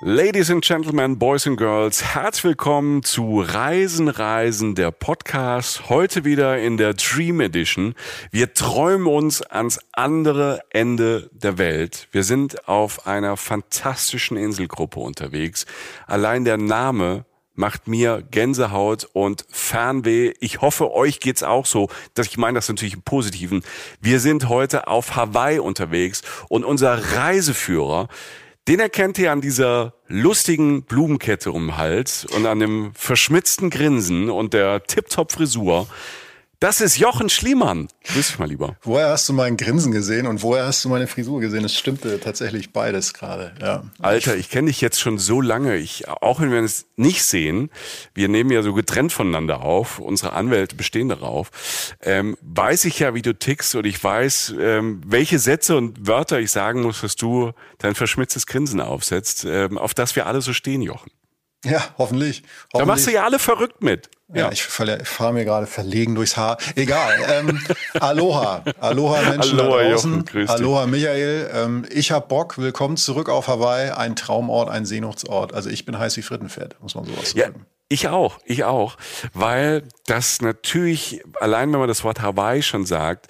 Ladies and Gentlemen, Boys and Girls, herzlich willkommen zu Reisen, Reisen, der Podcast. Heute wieder in der Dream Edition. Wir träumen uns ans andere Ende der Welt. Wir sind auf einer fantastischen Inselgruppe unterwegs. Allein der Name macht mir Gänsehaut und Fernweh. Ich hoffe, euch geht's auch so. Dass ich meine das natürlich im Positiven. Wir sind heute auf Hawaii unterwegs und unser Reiseführer, den erkennt ihr an dieser lustigen Blumenkette um den Hals und an dem verschmitzten Grinsen und der Tip-Top-Frisur. Das ist Jochen Schliemann. Grüß dich mal lieber. Woher hast du mein Grinsen gesehen und woher hast du meine Frisur gesehen? Es stimmte tatsächlich beides gerade. Ja. Alter, ich kenne dich jetzt schon so lange. Ich, auch wenn wir es nicht sehen, wir nehmen ja so getrennt voneinander auf. Unsere Anwälte bestehen darauf. Ähm, weiß ich ja, wie du tickst und ich weiß, ähm, welche Sätze und Wörter ich sagen muss, dass du dein verschmitztes Grinsen aufsetzt, ähm, auf das wir alle so stehen, Jochen. Ja, hoffentlich. hoffentlich. Da machst du ja alle verrückt mit. Ja, ja. ich, fahre mir gerade verlegen durchs Haar. Egal. Ähm, Aloha. Aloha Menschen Aloha, da draußen. Jochen, Aloha Michael. Ähm, ich hab Bock. Willkommen zurück auf Hawaii. Ein Traumort, ein Sehnsuchtsort. Also ich bin heiß wie Frittenfett, muss man sowas sagen. Ja. Ich auch, ich auch, weil das natürlich, allein wenn man das Wort Hawaii schon sagt,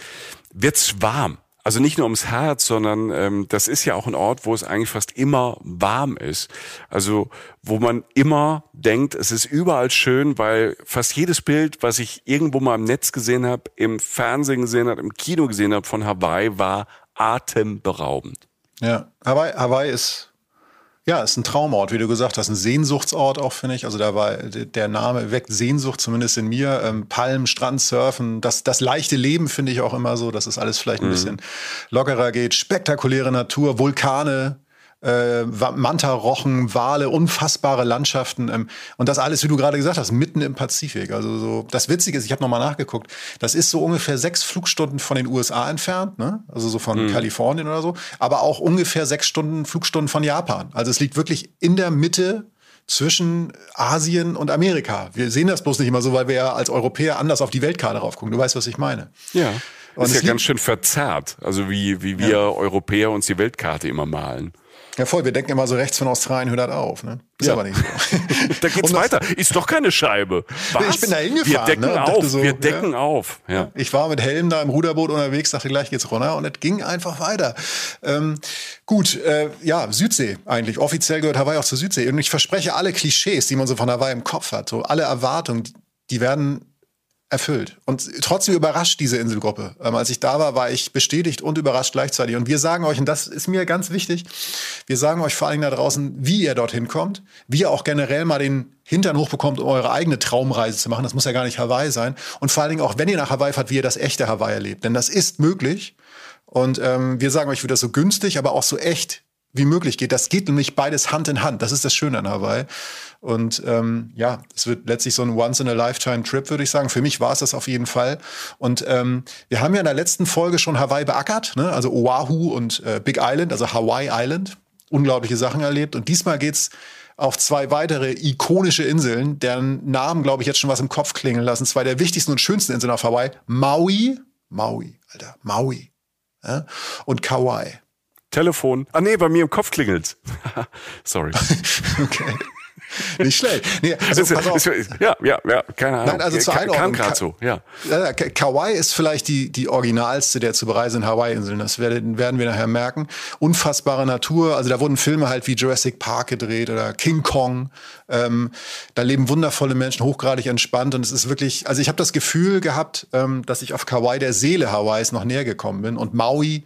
wird's warm. Also nicht nur ums Herz, sondern ähm, das ist ja auch ein Ort, wo es eigentlich fast immer warm ist. Also wo man immer denkt, es ist überall schön, weil fast jedes Bild, was ich irgendwo mal im Netz gesehen habe, im Fernsehen gesehen habe, im Kino gesehen habe von Hawaii, war atemberaubend. Ja, Hawaii, Hawaii ist ja, ist ein Traumort, wie du gesagt hast, ein Sehnsuchtsort auch, finde ich. Also da war der Name weckt Sehnsucht, zumindest in mir. Ähm, Palmen, Strand, Surfen, das, das leichte Leben finde ich auch immer so, dass es alles vielleicht ein mhm. bisschen lockerer geht. Spektakuläre Natur, Vulkane, äh, Manta-Rochen, Wale, unfassbare Landschaften ähm, und das alles, wie du gerade gesagt hast, mitten im Pazifik. Also so, das Witzige ist, ich habe nochmal nachgeguckt, das ist so ungefähr sechs Flugstunden von den USA entfernt, ne? also so von mhm. Kalifornien oder so, aber auch ungefähr sechs Stunden Flugstunden von Japan. Also es liegt wirklich in der Mitte zwischen Asien und Amerika. Wir sehen das bloß nicht immer so, weil wir ja als Europäer anders auf die Weltkarte raufgucken. Du weißt, was ich meine. Ja. Und ist ja ganz schön verzerrt, also wie, wie wir ja. Europäer uns die Weltkarte immer malen. Ja, voll. Wir denken immer so rechts von Australien hört auf. Ne? Ist ja. aber nicht so. da geht's weiter. Ist doch keine Scheibe. Was? Ich bin da hingefahren. Wir decken ne? auf. So, wir decken ja. auf. Ja. Ich war mit Helm da im Ruderboot unterwegs, dachte gleich geht's runter und es ging einfach weiter. Ähm, gut, äh, ja, Südsee eigentlich. Offiziell gehört Hawaii auch zur Südsee. Und ich verspreche alle Klischees, die man so von Hawaii im Kopf hat, so alle Erwartungen, die werden erfüllt. Und trotzdem überrascht diese Inselgruppe. Ähm, als ich da war, war ich bestätigt und überrascht gleichzeitig. Und wir sagen euch, und das ist mir ganz wichtig, wir sagen euch vor allen Dingen da draußen, wie ihr dorthin kommt, wie ihr auch generell mal den Hintern hochbekommt, um eure eigene Traumreise zu machen. Das muss ja gar nicht Hawaii sein. Und vor allen Dingen auch, wenn ihr nach Hawaii fahrt, wie ihr das echte Hawaii erlebt. Denn das ist möglich. Und ähm, wir sagen euch, wie das so günstig, aber auch so echt wie möglich geht. Das geht nämlich beides Hand in Hand. Das ist das Schöne an Hawaii. Und ähm, ja, es wird letztlich so ein Once-in-a-Lifetime-Trip, würde ich sagen. Für mich war es das auf jeden Fall. Und ähm, wir haben ja in der letzten Folge schon Hawaii beackert, ne? also Oahu und äh, Big Island, also Hawaii Island. Unglaubliche Sachen erlebt. Und diesmal geht's auf zwei weitere ikonische Inseln, deren Namen, glaube ich, jetzt schon was im Kopf klingeln lassen. Zwei der wichtigsten und schönsten Inseln auf Hawaii. Maui, Maui, Alter, Maui. Ja? Und Kauai. Telefon. Ah nee, bei mir im Kopf klingelt's. Sorry. okay. Nicht schlecht. Nee, also, Ist- pass auf. ist- ja, ja, ja, keine Ahnung. Nein, also zur Einordnung, Kam gerade so, ja. Ja, ja, Ka- Kauai ist vielleicht die, die originalste der zu bereisenden Hawaii-Inseln. Das werden, werden wir nachher merken. Unfassbare Natur. Also da wurden Filme halt wie Jurassic Park gedreht oder King Kong. Ähm, da leben wundervolle Menschen, hochgradig entspannt. Und es ist wirklich, also ich habe das Gefühl gehabt, ähm, dass ich auf Kauai der Seele Hawaiis noch näher gekommen bin. Und Maui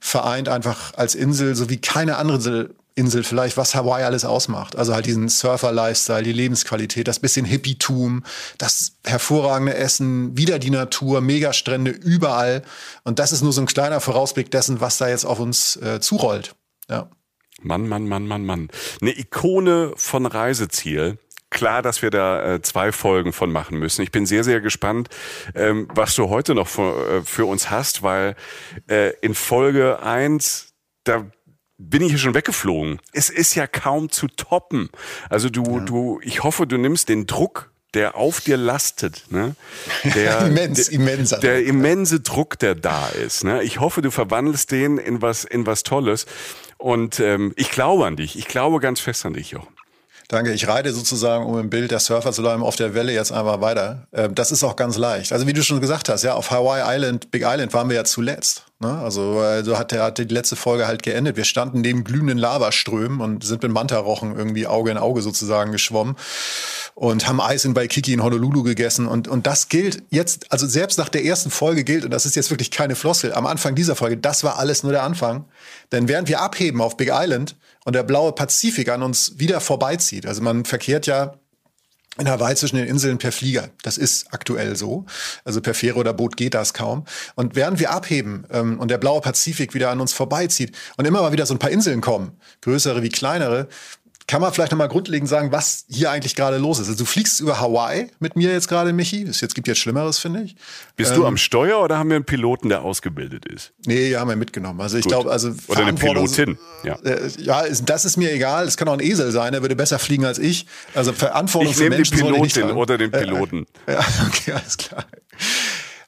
vereint einfach als Insel, so wie keine andere Insel, Insel vielleicht, was Hawaii alles ausmacht. Also halt diesen Surfer-Lifestyle, die Lebensqualität, das bisschen Hippietum, das hervorragende Essen, wieder die Natur, Megastrände überall. Und das ist nur so ein kleiner Vorausblick dessen, was da jetzt auf uns äh, zurollt. Ja. Mann, Mann, Mann, Mann, Mann. Eine Ikone von Reiseziel. Klar, dass wir da äh, zwei Folgen von machen müssen. Ich bin sehr, sehr gespannt, ähm, was du heute noch für, äh, für uns hast, weil äh, in Folge eins da bin ich hier schon weggeflogen. Es ist ja kaum zu toppen. Also du, du, ich hoffe, du nimmst den Druck, der auf dir lastet, ne? Der, Immens, der, immenser Der immense Druck, der da ist. Ne? Ich hoffe, du verwandelst den in was, in was Tolles. Und ähm, ich glaube an dich. Ich glaube ganz fest an dich, Jochen. Danke. Ich reite sozusagen, um im Bild der Surfer zu bleiben, auf der Welle jetzt einfach weiter. Ähm, Das ist auch ganz leicht. Also wie du schon gesagt hast, ja, auf Hawaii Island, Big Island waren wir ja zuletzt. Ne? Also äh, so hat, der, hat die letzte Folge halt geendet. Wir standen neben glühenden Lavaströmen und sind mit Mantarochen irgendwie Auge in Auge sozusagen geschwommen und haben Eis in Waikiki in Honolulu gegessen. Und, und das gilt jetzt, also selbst nach der ersten Folge gilt, und das ist jetzt wirklich keine Floskel, am Anfang dieser Folge, das war alles nur der Anfang. Denn während wir abheben auf Big Island und der blaue Pazifik an uns wieder vorbeizieht, also man verkehrt ja in Hawaii zwischen den Inseln per Flieger. Das ist aktuell so. Also per Fähre oder Boot geht das kaum. Und während wir abheben ähm, und der blaue Pazifik wieder an uns vorbeizieht und immer mal wieder so ein paar Inseln kommen, größere wie kleinere, kann man vielleicht nochmal grundlegend sagen, was hier eigentlich gerade los ist. Also du fliegst über Hawaii mit mir jetzt gerade, Michi. Es jetzt gibt jetzt Schlimmeres, finde ich. Bist Ähm. du am Steuer oder haben wir einen Piloten, der ausgebildet ist? Nee, ja, haben wir mitgenommen. Also ich glaube, also Oder eine Pilotin, ja. Äh, ja, ist, das ist mir egal. Es kann auch ein Esel sein, der würde besser fliegen als ich. Also Verantwortung Ich für nehme die Menschen sollte ich nicht Pilotin oder den Äh, Piloten. Ja, okay, alles klar.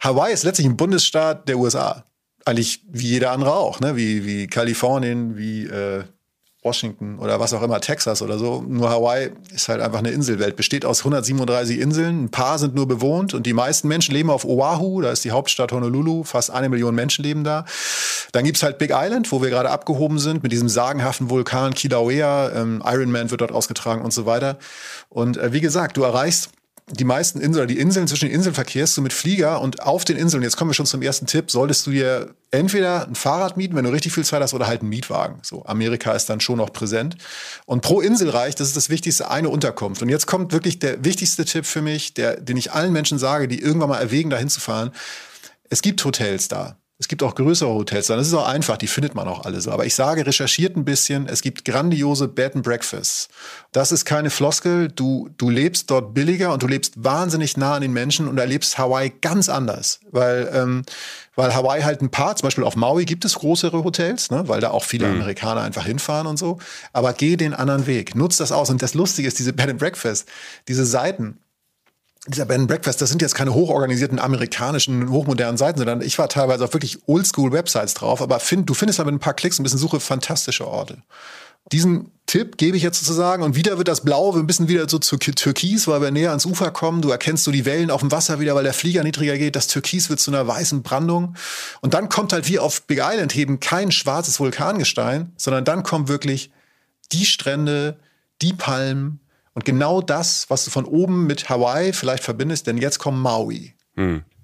Hawaii ist letztlich ein Bundesstaat der USA. Eigentlich wie jeder andere auch, ne? Wie, wie Kalifornien, wie äh, Washington oder was auch immer, Texas oder so. Nur Hawaii ist halt einfach eine Inselwelt. Besteht aus 137 Inseln. Ein paar sind nur bewohnt und die meisten Menschen leben auf Oahu. Da ist die Hauptstadt Honolulu. Fast eine Million Menschen leben da. Dann gibt's halt Big Island, wo wir gerade abgehoben sind, mit diesem sagenhaften Vulkan Kilauea. Ähm, Ironman wird dort ausgetragen und so weiter. Und äh, wie gesagt, du erreichst die meisten Inseln die Inseln zwischen den Inseln verkehrst du mit Flieger und auf den Inseln, jetzt kommen wir schon zum ersten Tipp, solltest du dir entweder ein Fahrrad mieten, wenn du richtig viel Zeit hast, oder halt einen Mietwagen. So, Amerika ist dann schon noch präsent. Und pro Insel reicht, das ist das Wichtigste, eine Unterkunft. Und jetzt kommt wirklich der wichtigste Tipp für mich, der, den ich allen Menschen sage, die irgendwann mal erwägen, da hinzufahren. Es gibt Hotels da. Es gibt auch größere Hotels da. Das ist auch einfach, die findet man auch alle so. Aber ich sage, recherchiert ein bisschen. Es gibt grandiose Bed and Breakfasts. Das ist keine Floskel. Du, du lebst dort billiger und du lebst wahnsinnig nah an den Menschen und erlebst Hawaii ganz anders. Weil, ähm, weil Hawaii halt ein paar, zum Beispiel auf Maui gibt es größere Hotels, ne? weil da auch viele Amerikaner einfach hinfahren und so. Aber geh den anderen Weg. Nutz das aus. Und das Lustige ist, diese Bed and Breakfast, diese Seiten, dieser Bed and Breakfast, das sind jetzt keine hochorganisierten amerikanischen, hochmodernen Seiten, sondern ich war teilweise auf wirklich Oldschool-Websites drauf, aber find, du findest da mit ein paar Klicks, ein bisschen Suche, fantastische Orte. Diesen Tipp gebe ich jetzt sozusagen und wieder wird das Blau ein bisschen wieder so zu Türkis, weil wir näher ans Ufer kommen. Du erkennst so die Wellen auf dem Wasser wieder, weil der Flieger niedriger geht. Das Türkis wird zu einer weißen Brandung. Und dann kommt halt wie auf Big Island eben kein schwarzes Vulkangestein, sondern dann kommen wirklich die Strände, die Palmen und genau das, was du von oben mit Hawaii vielleicht verbindest, denn jetzt kommt Maui.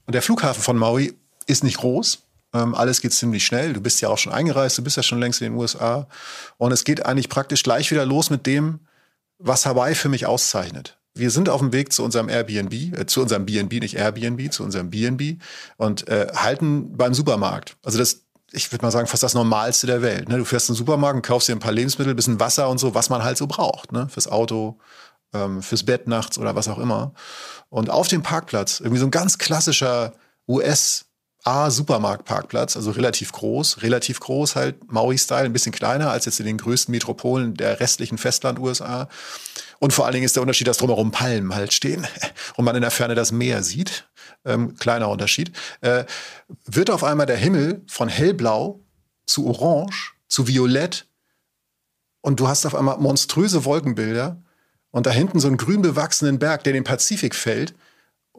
Und der Flughafen von Maui ist nicht groß. Ähm, alles geht ziemlich schnell. Du bist ja auch schon eingereist, du bist ja schon längst in den USA. Und es geht eigentlich praktisch gleich wieder los mit dem, was Hawaii für mich auszeichnet. Wir sind auf dem Weg zu unserem Airbnb, äh, zu unserem BNB, nicht Airbnb, zu unserem BNB und äh, halten beim Supermarkt. Also das, ich würde mal sagen, fast das Normalste der Welt. Ne? Du fährst in den Supermarkt kaufst dir ein paar Lebensmittel, bisschen Wasser und so, was man halt so braucht, ne? Fürs Auto, ähm, fürs Bett nachts oder was auch immer. Und auf dem Parkplatz, irgendwie so ein ganz klassischer US- A-Supermarktparkplatz, also relativ groß, relativ groß halt, Maui-Style, ein bisschen kleiner als jetzt in den größten Metropolen der restlichen Festland-USA. Und vor allen Dingen ist der Unterschied, dass drumherum Palmen halt stehen und man in der Ferne das Meer sieht. Ähm, kleiner Unterschied. Äh, wird auf einmal der Himmel von hellblau zu orange zu violett und du hast auf einmal monströse Wolkenbilder und da hinten so einen grün bewachsenen Berg, der in den Pazifik fällt.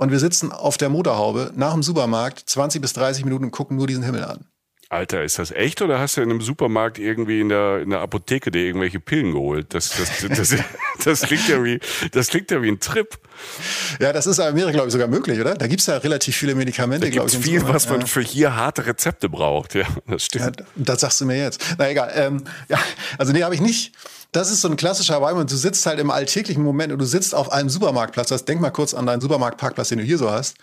Und wir sitzen auf der Motorhaube nach dem Supermarkt 20 bis 30 Minuten und gucken nur diesen Himmel an. Alter, ist das echt oder hast du in einem Supermarkt irgendwie in der, in der Apotheke dir irgendwelche Pillen geholt? Das, das, das, das, klingt ja wie, das klingt ja wie ein Trip. Ja, das ist in Amerika, glaube ich, sogar möglich, oder? Da gibt es ja relativ viele Medikamente, glaube ich. viel, was man für hier harte Rezepte braucht. Ja, das stimmt. Ja, das sagst du mir jetzt. Na egal. Ähm, ja, also nee, habe ich nicht. Das ist so ein klassischer Hawaii. Du sitzt halt im alltäglichen Moment und du sitzt auf einem Supermarktplatz. Das, denk mal kurz an deinen Supermarktparkplatz, den du hier so hast.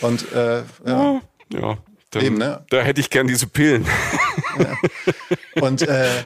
Und äh, ja. ja. Dann, Eben, ne? Da hätte ich gern diese Pillen. Ja. Und äh,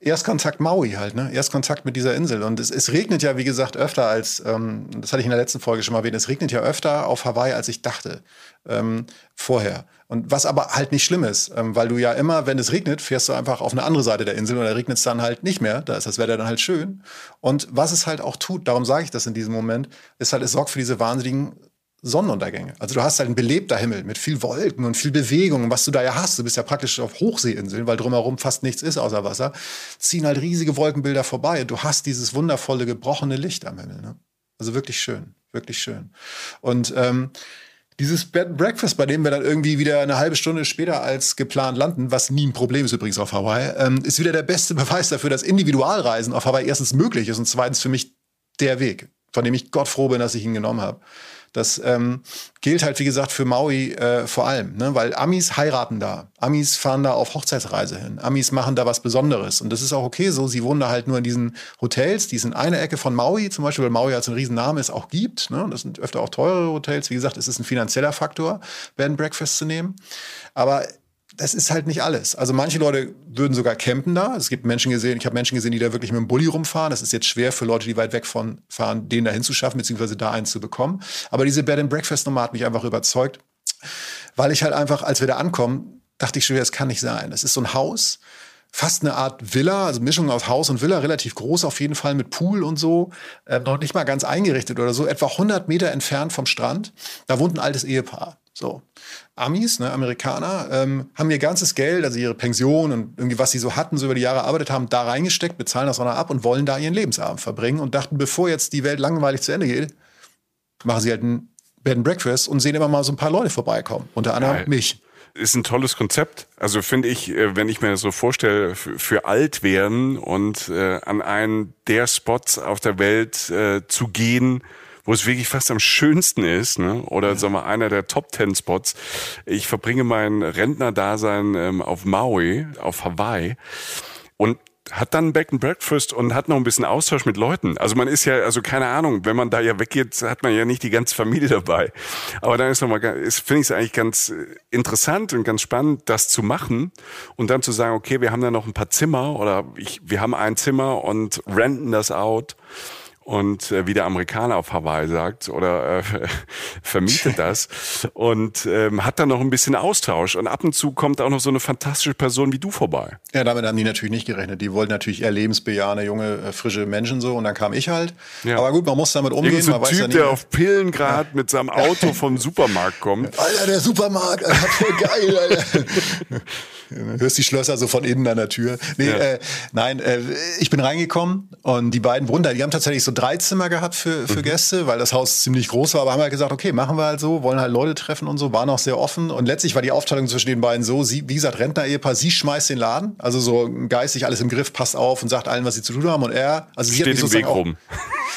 Erstkontakt Maui halt, ne? Erstkontakt mit dieser Insel. Und es, es regnet ja, wie gesagt, öfter als, ähm, das hatte ich in der letzten Folge schon mal erwähnt, es regnet ja öfter auf Hawaii, als ich dachte ähm, vorher. Und was aber halt nicht schlimm ist, ähm, weil du ja immer, wenn es regnet, fährst du einfach auf eine andere Seite der Insel und da regnet es dann halt nicht mehr. Da ist das Wetter dann halt schön. Und was es halt auch tut, darum sage ich das in diesem Moment, ist halt, es sorgt für diese wahnsinnigen Sonnenuntergänge. Also du hast halt ein belebter Himmel mit viel Wolken und viel Bewegung, was du da ja hast. Du bist ja praktisch auf Hochseeinseln, weil drumherum fast nichts ist außer Wasser. Ziehen halt riesige Wolkenbilder vorbei und du hast dieses wundervolle gebrochene Licht am Himmel. Ne? Also wirklich schön, wirklich schön. Und ähm, dieses Bed Breakfast, bei dem wir dann irgendwie wieder eine halbe Stunde später als geplant landen, was nie ein Problem ist übrigens auf Hawaii, ähm, ist wieder der beste Beweis dafür, dass Individualreisen auf Hawaii erstens möglich ist und zweitens für mich der Weg, von dem ich Gott froh bin, dass ich ihn genommen habe. Das ähm, gilt halt, wie gesagt, für Maui äh, vor allem, ne? weil Amis heiraten da. Amis fahren da auf Hochzeitsreise hin. Amis machen da was Besonderes. Und das ist auch okay so. Sie wohnen da halt nur in diesen Hotels, die es in einer Ecke von Maui, zum Beispiel, weil Maui als ein Riesenname ist, auch gibt. Ne? Das sind öfter auch teure Hotels. Wie gesagt, es ist ein finanzieller Faktor, Bed Breakfast zu nehmen. Aber das ist halt nicht alles. Also manche Leute würden sogar campen da. Es gibt Menschen gesehen, ich habe Menschen gesehen, die da wirklich mit dem Bulli rumfahren. Das ist jetzt schwer für Leute, die weit weg von fahren, den da hinzuschaffen, beziehungsweise da eins zu bekommen. Aber diese Bed and Breakfast Nummer hat mich einfach überzeugt, weil ich halt einfach, als wir da ankommen, dachte ich schon, das kann nicht sein. Das ist so ein Haus, fast eine Art Villa, also Mischung aus Haus und Villa, relativ groß auf jeden Fall mit Pool und so, äh, noch nicht mal ganz eingerichtet oder so, etwa 100 Meter entfernt vom Strand. Da wohnt ein altes Ehepaar. So. Amis, ne, Amerikaner, ähm, haben ihr ganzes Geld, also ihre Pension und irgendwie was sie so hatten, so über die Jahre arbeitet haben, da reingesteckt, bezahlen das auch noch ab und wollen da ihren Lebensabend verbringen und dachten, bevor jetzt die Welt langweilig zu Ende geht, machen sie halt ein Bed and Breakfast und sehen immer mal so ein paar Leute vorbeikommen. Unter anderem Geil. mich ist ein tolles Konzept. Also finde ich, äh, wenn ich mir das so vorstelle, für, für alt werden und äh, an einen der Spots auf der Welt äh, zu gehen, wo es wirklich fast am schönsten ist, ne? oder ja. sagen wir einer der Top Ten Spots. Ich verbringe mein Rentnerdasein ähm, auf Maui, auf Hawaii und hat dann Back and Breakfast und hat noch ein bisschen Austausch mit Leuten. Also man ist ja, also keine Ahnung, wenn man da ja weggeht, hat man ja nicht die ganze Familie dabei. Aber dann ist nochmal, ist, finde ich es eigentlich ganz äh, interessant und ganz spannend, das zu machen und dann zu sagen, okay, wir haben da noch ein paar Zimmer oder ich, wir haben ein Zimmer und renten das out und äh, wie der Amerikaner auf Hawaii sagt oder äh, vermietet das und ähm, hat dann noch ein bisschen Austausch und ab und zu kommt auch noch so eine fantastische Person wie du vorbei. Ja, damit haben die natürlich nicht gerechnet. Die wollten natürlich eher lebensbejahende, junge, äh, frische Menschen so und dann kam ich halt. Ja. Aber gut, man muss damit umgehen. Irgend so ein Typ, ja der auf Pillen gerade ja. mit seinem Auto vom Supermarkt kommt. Alter, der Supermarkt, Alter, voll geil, Alter. Hörst die Schlösser so von innen an der Tür. Nee, ja. äh, nein, äh, ich bin reingekommen und die beiden Wunder, die haben tatsächlich so drei Zimmer gehabt für, für mhm. Gäste, weil das Haus ziemlich groß war. Aber haben halt gesagt, okay, machen wir halt so, wollen halt Leute treffen und so, waren auch sehr offen. Und letztlich war die Aufteilung zwischen den beiden so, sie, wie gesagt, Rentner-Ehepaar, sie schmeißt den Laden, also so geistig alles im Griff, passt auf und sagt allen, was sie zu tun haben. Und er, also sie Steht hat im Weg rum.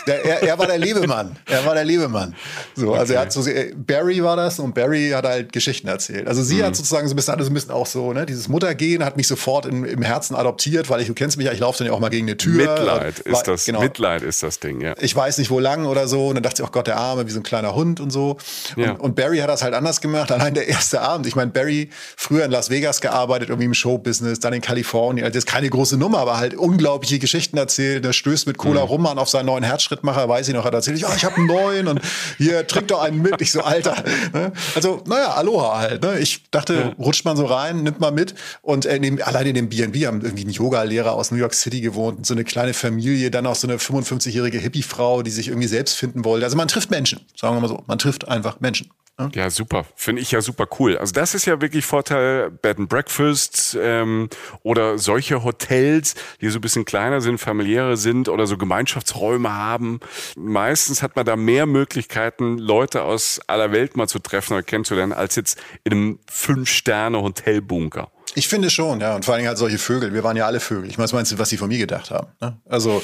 Der, er, er war der Lebemann. Er war der Lebemann. So, okay. also er hat so, Barry war das und Barry hat halt Geschichten erzählt. Also sie mhm. hat sozusagen so ein bisschen, alles ein bisschen auch so, ne, dieses Muttergehen hat mich sofort in, im Herzen adoptiert, weil ich, du kennst mich ja, ich laufe dann ja auch mal gegen eine Tür. Mitleid war, ist das, genau. Mitleid ist das Ding, ja. Ich weiß nicht, wo lang oder so. Und dann dachte ich, oh Gott, der Arme, wie so ein kleiner Hund und so. Ja. Und, und Barry hat das halt anders gemacht. Allein der erste Abend. Ich meine, Barry früher in Las Vegas gearbeitet, irgendwie im Showbusiness, dann in Kalifornien. Also jetzt keine große Nummer, aber halt unglaubliche Geschichten erzählt. Der stößt mit Cola mhm. rum an auf seinen neuen Herzschrittmacher, weiß ich noch, hat erzählt, ja, ich habe einen neuen und hier, trink doch einen mit. Ich so, Alter. Ne? Also, naja, Aloha halt. Ne? Ich dachte, ja. rutscht man so rein, nimmt man mit. Und äh, in allein in dem B&B haben irgendwie einen Yoga-Lehrer aus New York City gewohnt, so eine kleine Familie, dann auch so eine 55-jährige Hippie-Frau, die sich irgendwie selbst finden wollte. Also man trifft Menschen, sagen wir mal so. Man trifft einfach Menschen. Ne? Ja, super. Finde ich ja super cool. Also das ist ja wirklich Vorteil Bed and Breakfast ähm, oder solche Hotels, die so ein bisschen kleiner sind, familiäre sind oder so Gemeinschaftsräume haben. Meistens hat man da mehr Möglichkeiten, Leute aus aller Welt mal zu treffen oder kennenzulernen, als jetzt in einem Fünf-Sterne-Hotelbunker. Ich finde schon, ja. Und vor allen Dingen halt solche Vögel. Wir waren ja alle Vögel. Ich meine, was meinst du, was sie von mir gedacht haben? Ne? Also,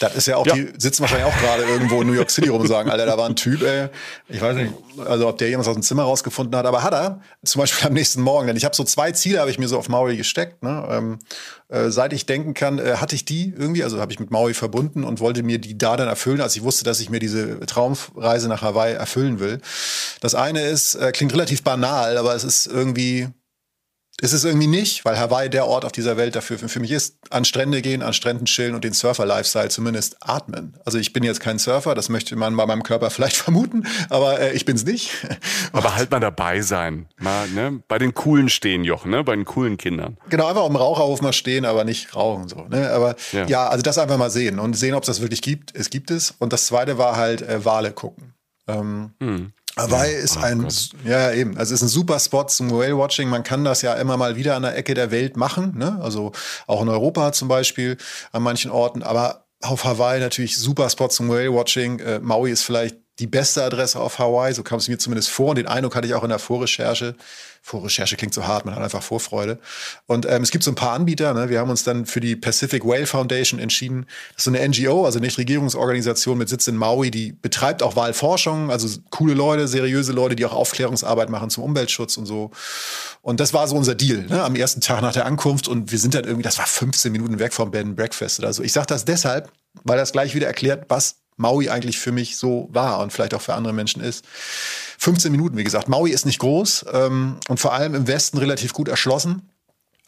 das ist ja auch, ja. die sitzen wahrscheinlich auch gerade irgendwo in New York City rum und sagen, Alter, da war ein Typ, ey. Ich weiß nicht, also ob der jemand aus dem Zimmer rausgefunden hat, aber hat er. Zum Beispiel am nächsten Morgen. Denn ich habe so zwei Ziele, habe ich mir so auf Maui gesteckt. Ne? Ähm, äh, seit ich denken kann, äh, hatte ich die irgendwie, also habe ich mit Maui verbunden und wollte mir die da dann erfüllen, als ich wusste, dass ich mir diese Traumreise nach Hawaii erfüllen will. Das eine ist, äh, klingt relativ banal, aber es ist irgendwie ist es irgendwie nicht, weil Hawaii der Ort auf dieser Welt dafür für, mich ist. An Strände gehen, an Stränden chillen und den Surfer-Lifestyle zumindest atmen. Also ich bin jetzt kein Surfer, das möchte man bei meinem Körper vielleicht vermuten, aber äh, ich bin's nicht. aber halt mal dabei sein, mal ne? bei den coolen stehen, Jochen, ne? bei den coolen Kindern. Genau, einfach im Raucherhof mal stehen, aber nicht rauchen so. Ne? Aber ja. ja. also das einfach mal sehen und sehen, ob es das wirklich gibt. Es gibt es. Und das Zweite war halt äh, Wale gucken. Ähm, hm. Hawaii ja, ist oh ein, Gott. ja eben, also ist ein super Spot zum Whale-Watching. Man kann das ja immer mal wieder an der Ecke der Welt machen, ne? also auch in Europa zum Beispiel an manchen Orten. Aber auf Hawaii natürlich super Spot zum Whale-Watching. Äh, Maui ist vielleicht die beste Adresse auf Hawaii, so kam es mir zumindest vor. Und den Eindruck hatte ich auch in der Vorrecherche. Vorrecherche klingt so hart, man hat einfach Vorfreude. Und ähm, es gibt so ein paar Anbieter. Ne? Wir haben uns dann für die Pacific Whale Foundation entschieden. Das ist so eine NGO, also eine Nichtregierungsorganisation mit Sitz in Maui, die betreibt auch Walforschung, also coole Leute, seriöse Leute, die auch Aufklärungsarbeit machen zum Umweltschutz und so. Und das war so unser Deal ne? am ersten Tag nach der Ankunft. Und wir sind dann irgendwie, das war 15 Minuten weg vom Bed and Breakfast oder so. Ich sage das deshalb, weil das gleich wieder erklärt, was Maui eigentlich für mich so war und vielleicht auch für andere Menschen ist. 15 Minuten, wie gesagt. Maui ist nicht groß ähm, und vor allem im Westen relativ gut erschlossen.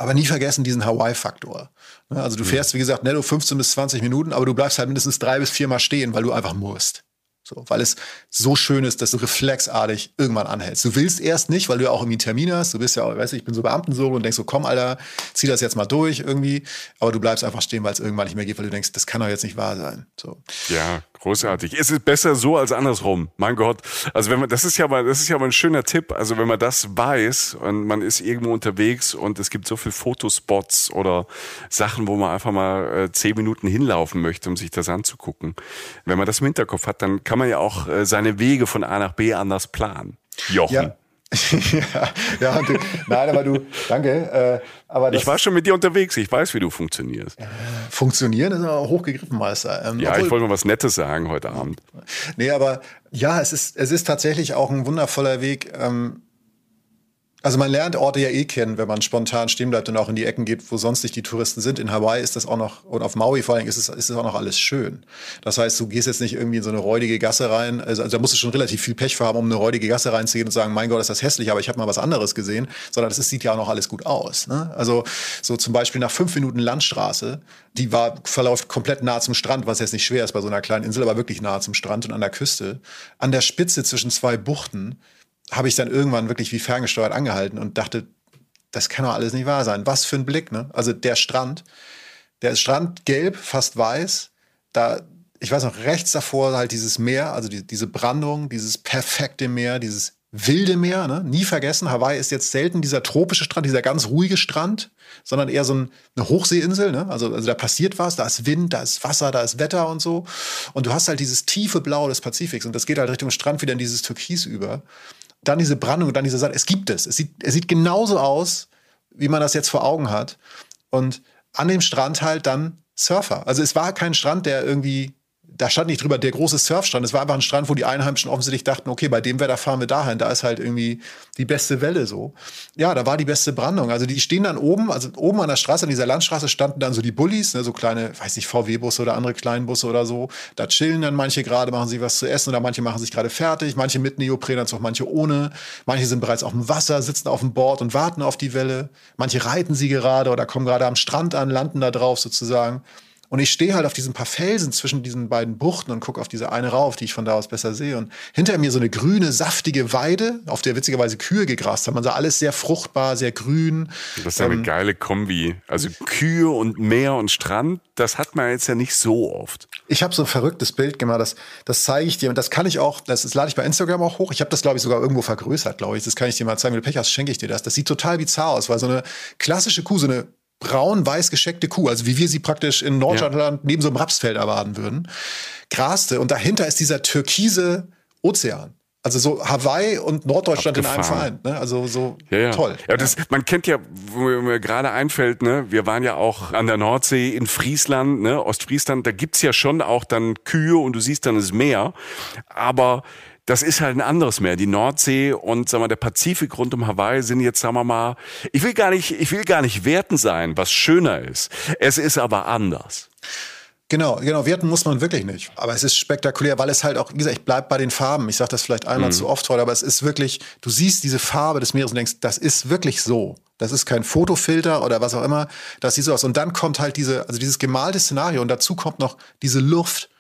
Aber nie vergessen diesen Hawaii-Faktor. Ne, also du mhm. fährst, wie gesagt, netto 15 bis 20 Minuten, aber du bleibst halt mindestens drei bis vier Mal stehen, weil du einfach musst. So, weil es so schön ist, dass du reflexartig irgendwann anhältst. Du willst erst nicht, weil du ja auch irgendwie einen Termin hast. Du bist ja, weißt du, ich bin so Beamtensohn und denkst so, komm, Alter, zieh das jetzt mal durch irgendwie. Aber du bleibst einfach stehen, weil es irgendwann nicht mehr geht, weil du denkst, das kann doch jetzt nicht wahr sein. So. Ja, großartig. Es ist besser so als andersrum. Mein Gott. Also wenn man, das ist ja mal, das ist ja mal ein schöner Tipp. Also wenn man das weiß und man ist irgendwo unterwegs und es gibt so viele Fotospots oder Sachen, wo man einfach mal äh, zehn Minuten hinlaufen möchte, um sich das anzugucken. Wenn man das im Hinterkopf hat, dann kann man ja auch äh, seine Wege von A nach B anders planen. Jochen. Ja. Ja, ja du, nein, aber du, danke. Äh, aber ich war schon mit dir unterwegs, ich weiß, wie du funktionierst. Äh, funktionieren ist aber hochgegriffen, Meister. Ähm, ja, obwohl, ich wollte mal was Nettes sagen heute Abend. Nee, aber ja, es ist, es ist tatsächlich auch ein wundervoller Weg, ähm, also man lernt Orte ja eh kennen, wenn man spontan stehen bleibt und auch in die Ecken geht, wo sonst nicht die Touristen sind. In Hawaii ist das auch noch, und auf Maui vor allem ist es, ist es auch noch alles schön. Das heißt, du gehst jetzt nicht irgendwie in so eine räudige Gasse rein. Also, also da musst du schon relativ viel Pech für haben, um eine räudige Gasse reinzugehen und sagen, mein Gott, ist das hässlich, aber ich habe mal was anderes gesehen. Sondern ist, sieht ja auch noch alles gut aus. Ne? Also so zum Beispiel nach fünf Minuten Landstraße, die war, verläuft komplett nah zum Strand, was jetzt nicht schwer ist bei so einer kleinen Insel, aber wirklich nah zum Strand und an der Küste. An der Spitze zwischen zwei Buchten habe ich dann irgendwann wirklich wie ferngesteuert angehalten und dachte, das kann doch alles nicht wahr sein. Was für ein Blick, ne? Also der Strand, der Strand gelb, fast weiß, da, ich weiß noch, rechts davor halt dieses Meer, also die, diese Brandung, dieses perfekte Meer, dieses wilde Meer, ne? nie vergessen. Hawaii ist jetzt selten dieser tropische Strand, dieser ganz ruhige Strand, sondern eher so ein, eine Hochseeinsel. Ne? Also, also da passiert was, da ist Wind, da ist Wasser, da ist Wetter und so. Und du hast halt dieses tiefe Blau des Pazifiks und das geht halt Richtung Strand wieder in dieses Türkis über dann diese Brandung dann diese Sache. Es gibt es. Es sieht, es sieht genauso aus, wie man das jetzt vor Augen hat. Und an dem Strand halt dann Surfer. Also es war kein Strand, der irgendwie da stand nicht drüber der große Surfstrand. Es war einfach ein Strand, wo die Einheimischen offensichtlich dachten, okay, bei dem Wetter fahren wir dahin. Da ist halt irgendwie die beste Welle so. Ja, da war die beste Brandung. Also die stehen dann oben, also oben an der Straße, an dieser Landstraße standen dann so die Bullis, ne, so kleine, weiß nicht, VW-Busse oder andere kleinen Busse oder so. Da chillen dann manche gerade, machen sich was zu essen oder manche machen sich gerade fertig. Manche mit Neoprenanzug, manche ohne. Manche sind bereits auf dem Wasser, sitzen auf dem Board und warten auf die Welle. Manche reiten sie gerade oder kommen gerade am Strand an, landen da drauf sozusagen. Und ich stehe halt auf diesen paar Felsen zwischen diesen beiden Buchten und gucke auf diese eine rauf, die ich von da aus besser sehe. Und hinter mir so eine grüne, saftige Weide, auf der witzigerweise Kühe gegrast haben. Also alles sehr fruchtbar, sehr grün. Das ist eine ähm, geile Kombi. Also Kühe und Meer und Strand, das hat man jetzt ja nicht so oft. Ich habe so ein verrücktes Bild gemacht, das, das zeige ich dir. Und das kann ich auch, das, das lade ich bei Instagram auch hoch. Ich habe das, glaube ich, sogar irgendwo vergrößert, glaube ich. Das kann ich dir mal zeigen. Wenn du Pech hast, schenke ich dir das. Das sieht total bizarr aus, weil so eine klassische Kuh, so eine braun-weiß gescheckte Kuh, also wie wir sie praktisch in Norddeutschland ja. neben so einem Rapsfeld erwarten würden, graste und dahinter ist dieser türkise Ozean. Also so Hawaii und Norddeutschland Abgefahren. in einem Verein. Ne? Also so ja, ja. toll. Ja, das, man kennt ja, wo mir gerade einfällt, ne, wir waren ja auch an der Nordsee in Friesland, ne, Ostfriesland, da gibt's ja schon auch dann Kühe und du siehst dann das Meer. Aber das ist halt ein anderes Meer. Die Nordsee und sagen wir, der Pazifik rund um Hawaii sind jetzt, sagen wir mal, ich will gar nicht, ich will gar nicht werten sein, was schöner ist. Es ist aber anders. Genau, genau, werten muss man wirklich nicht. Aber es ist spektakulär, weil es halt auch, wie gesagt, ich bleib bei den Farben. Ich sage das vielleicht einmal mhm. zu oft heute, aber es ist wirklich, du siehst diese Farbe des Meeres und denkst, das ist wirklich so. Das ist kein Fotofilter oder was auch immer. Das sieht so aus. Und dann kommt halt diese, also dieses gemalte Szenario und dazu kommt noch diese Luft,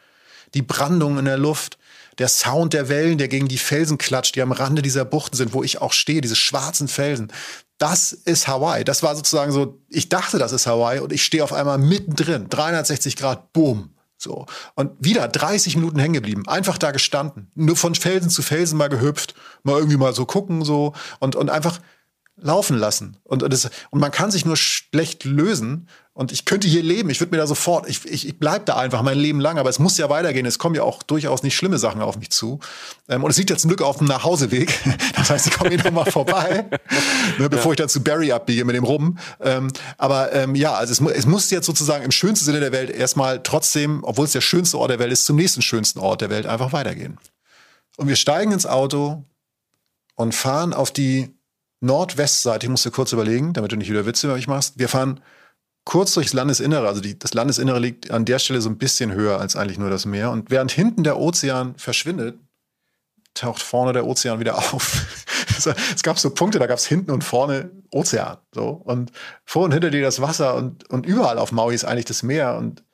die Brandung in der Luft der Sound der Wellen, der gegen die Felsen klatscht, die am Rande dieser Buchten sind, wo ich auch stehe, diese schwarzen Felsen. Das ist Hawaii. Das war sozusagen so, ich dachte, das ist Hawaii und ich stehe auf einmal mittendrin, 360 Grad, boom. So. Und wieder 30 Minuten hängen geblieben. Einfach da gestanden. Nur von Felsen zu Felsen mal gehüpft. Mal irgendwie mal so gucken, so. Und, und einfach laufen lassen. Und, und, das, und man kann sich nur schlecht lösen. Und ich könnte hier leben. Ich würde mir da sofort, ich, ich, ich bleibe da einfach mein Leben lang. Aber es muss ja weitergehen. Es kommen ja auch durchaus nicht schlimme Sachen auf mich zu. Ähm, und es liegt jetzt zum Glück auf dem Nachhauseweg. Das heißt, ich komme hier nochmal vorbei, ne, bevor ja. ich dann zu Barry abbiege mit dem Rum. Ähm, aber ähm, ja, also es, es muss jetzt sozusagen im schönsten Sinne der Welt erstmal trotzdem, obwohl es der schönste Ort der Welt ist, zum nächsten schönsten Ort der Welt einfach weitergehen. Und wir steigen ins Auto und fahren auf die Nordwestseite, ich musste kurz überlegen, damit du nicht wieder Witze über mich machst. Wir fahren kurz durchs Landesinnere. Also die, das Landesinnere liegt an der Stelle so ein bisschen höher als eigentlich nur das Meer. Und während hinten der Ozean verschwindet, taucht vorne der Ozean wieder auf. es gab so Punkte, da gab es hinten und vorne Ozean. So. Und vor und hinter dir das Wasser und, und überall auf Maui ist eigentlich das Meer. Und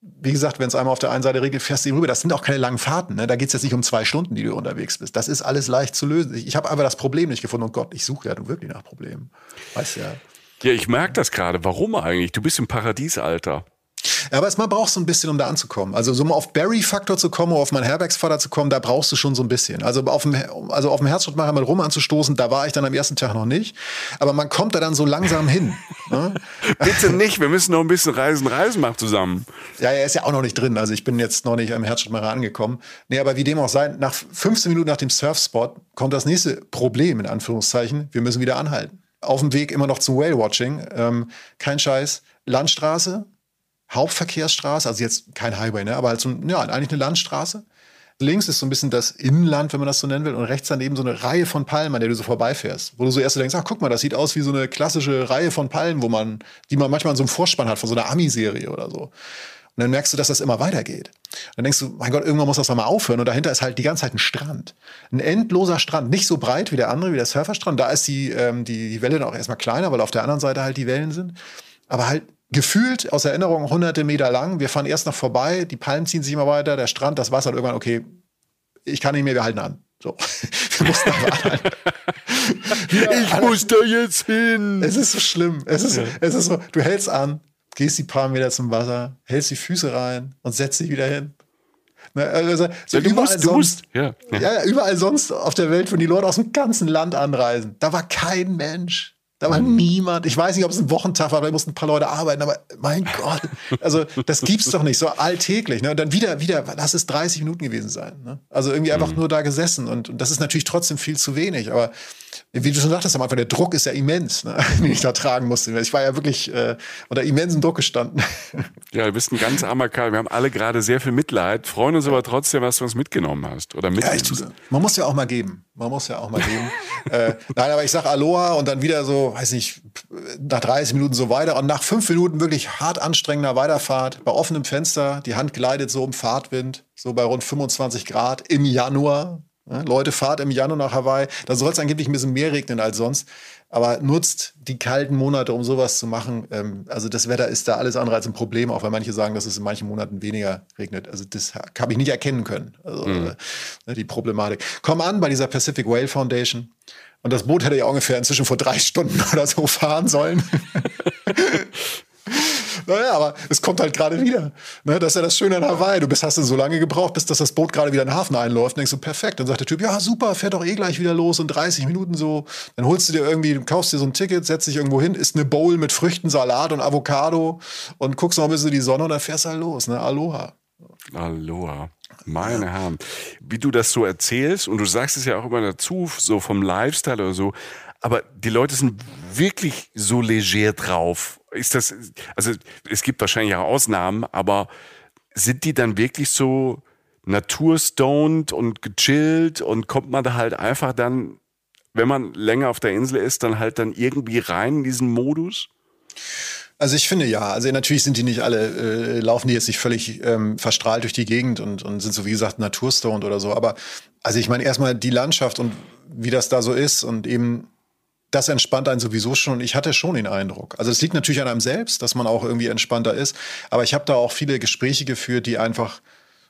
wie gesagt, wenn es einmal auf der einen Seite regelt, fährst du rüber. Das sind auch keine langen Fahrten. Ne? Da geht es jetzt nicht um zwei Stunden, die du unterwegs bist. Das ist alles leicht zu lösen. Ich, ich habe aber das Problem nicht gefunden. Und Gott, ich suche ja wirklich nach Problemen. Weißt ja. Ja, ich merke das gerade. Warum eigentlich? Du bist im Paradiesalter. Ja, aber man braucht so ein bisschen, um da anzukommen. Also so mal auf Barry-Faktor zu kommen, oder auf meinen Herbergsvater zu kommen, da brauchst du schon so ein bisschen. Also auf dem, also auf dem Herzschrittmacher mit rum anzustoßen, da war ich dann am ersten Tag noch nicht. Aber man kommt da dann so langsam hin. ne? Bitte nicht, wir müssen noch ein bisschen reisen, reisen machen zusammen. Ja, er ist ja auch noch nicht drin. Also ich bin jetzt noch nicht am Herzschrittmacher angekommen. Nee, aber wie dem auch sei, nach 15 Minuten nach dem Surfspot kommt das nächste Problem, in Anführungszeichen. Wir müssen wieder anhalten. Auf dem Weg immer noch zum Whale-Watching. Ähm, kein Scheiß. Landstraße, Hauptverkehrsstraße, also jetzt kein Highway, ne, aber halt so, ja, eigentlich eine Landstraße. Links ist so ein bisschen das Inland, wenn man das so nennen will, und rechts daneben so eine Reihe von Palmen, an der du so vorbeifährst. Wo du so erst so denkst, ach guck mal, das sieht aus wie so eine klassische Reihe von Palmen, wo man, die man manchmal in so einem Vorspann hat von so einer Ami-Serie oder so. Und dann merkst du, dass das immer weitergeht. Und dann denkst du, mein Gott, irgendwann muss das mal aufhören. Und dahinter ist halt die ganze Zeit ein Strand. Ein endloser Strand. Nicht so breit wie der andere, wie der Surferstrand. Da ist die, ähm, die, die Welle dann auch erstmal kleiner, weil auf der anderen Seite halt die Wellen sind. Aber halt gefühlt aus Erinnerung hunderte Meter lang. Wir fahren erst noch vorbei, die Palmen ziehen sich immer weiter, der Strand, das Wasser und irgendwann, okay, ich kann nicht mehr, wir halten an. So. Wir mussten aber ich muss da jetzt hin. Es ist so schlimm. Es ist, es ist so, du hältst an, gehst die paar Meter zum Wasser, hältst die Füße rein und setzt dich wieder hin. Also, so ja, du musst, du musst. Ja. Ja. ja, überall sonst auf der Welt, wo die Leute aus dem ganzen Land anreisen, da war kein Mensch. Da war niemand. Ich weiß nicht, ob es ein Wochentag war, weil mussten ein paar Leute arbeiten, aber mein Gott, also das gibt's doch nicht so alltäglich. Ne? Und dann wieder, wieder, lass es 30 Minuten gewesen sein. Ne? Also irgendwie einfach mhm. nur da gesessen und, und das ist natürlich trotzdem viel zu wenig. Aber wie du schon sagtest am Anfang, der Druck ist ja immens, ne? den ich da tragen musste. Ich war ja wirklich äh, unter immensen Druck gestanden. Ja, du bist ein ganz armer Kerl. Wir haben alle gerade sehr viel Mitleid, freuen uns aber trotzdem, was du uns mitgenommen hast. Oder ja, ich, man muss ja auch mal geben. Man muss ja auch mal geben. äh, nein, aber ich sag Aloha und dann wieder so, weiß nicht, nach 30 Minuten so weiter und nach fünf Minuten wirklich hart anstrengender Weiterfahrt bei offenem Fenster. Die Hand gleitet so im Fahrtwind, so bei rund 25 Grad im Januar. Ja, Leute, fahrt im Januar nach Hawaii. Da soll es angeblich ein bisschen mehr regnen als sonst. aber nutzt die kalten Monate, um sowas zu machen. Ähm, also das Wetter ist da alles andere als ein Problem, auch weil manche sagen, dass es in manchen Monaten weniger regnet. Also das habe ich nicht erkennen können, also, mhm. äh, die Problematik. Komm an bei dieser Pacific Whale Foundation. Und das Boot hätte ja ungefähr inzwischen vor drei Stunden oder so fahren sollen. Naja, aber es kommt halt gerade wieder. Ne, das ist ja das Schöne an Hawaii. Du bist, hast so lange gebraucht, bis dass das Boot gerade wieder in den Hafen einläuft. Und denkst du, perfekt. Dann sagt der Typ, ja, super, fährt doch eh gleich wieder los in 30 Minuten so. Dann holst du dir irgendwie, kaufst dir so ein Ticket, setzt dich irgendwo hin, isst eine Bowl mit Früchten, Salat und Avocado und guckst noch ein bisschen in die Sonne und dann fährst du halt los. Ne? Aloha. Aloha. Meine Herren. Wie du das so erzählst, und du sagst es ja auch immer dazu, so vom Lifestyle oder so, aber die Leute sind wirklich so leger drauf. Ist das, also es gibt wahrscheinlich auch Ausnahmen, aber sind die dann wirklich so naturstoned und gechillt und kommt man da halt einfach dann, wenn man länger auf der Insel ist, dann halt dann irgendwie rein in diesen Modus? Also ich finde ja, also natürlich sind die nicht alle, äh, laufen die jetzt nicht völlig ähm, verstrahlt durch die Gegend und, und sind so wie gesagt naturstoned oder so, aber also ich meine erstmal die Landschaft und wie das da so ist und eben das entspannt einen sowieso schon. Und ich hatte schon den Eindruck. Also es liegt natürlich an einem selbst, dass man auch irgendwie entspannter ist. Aber ich habe da auch viele Gespräche geführt, die einfach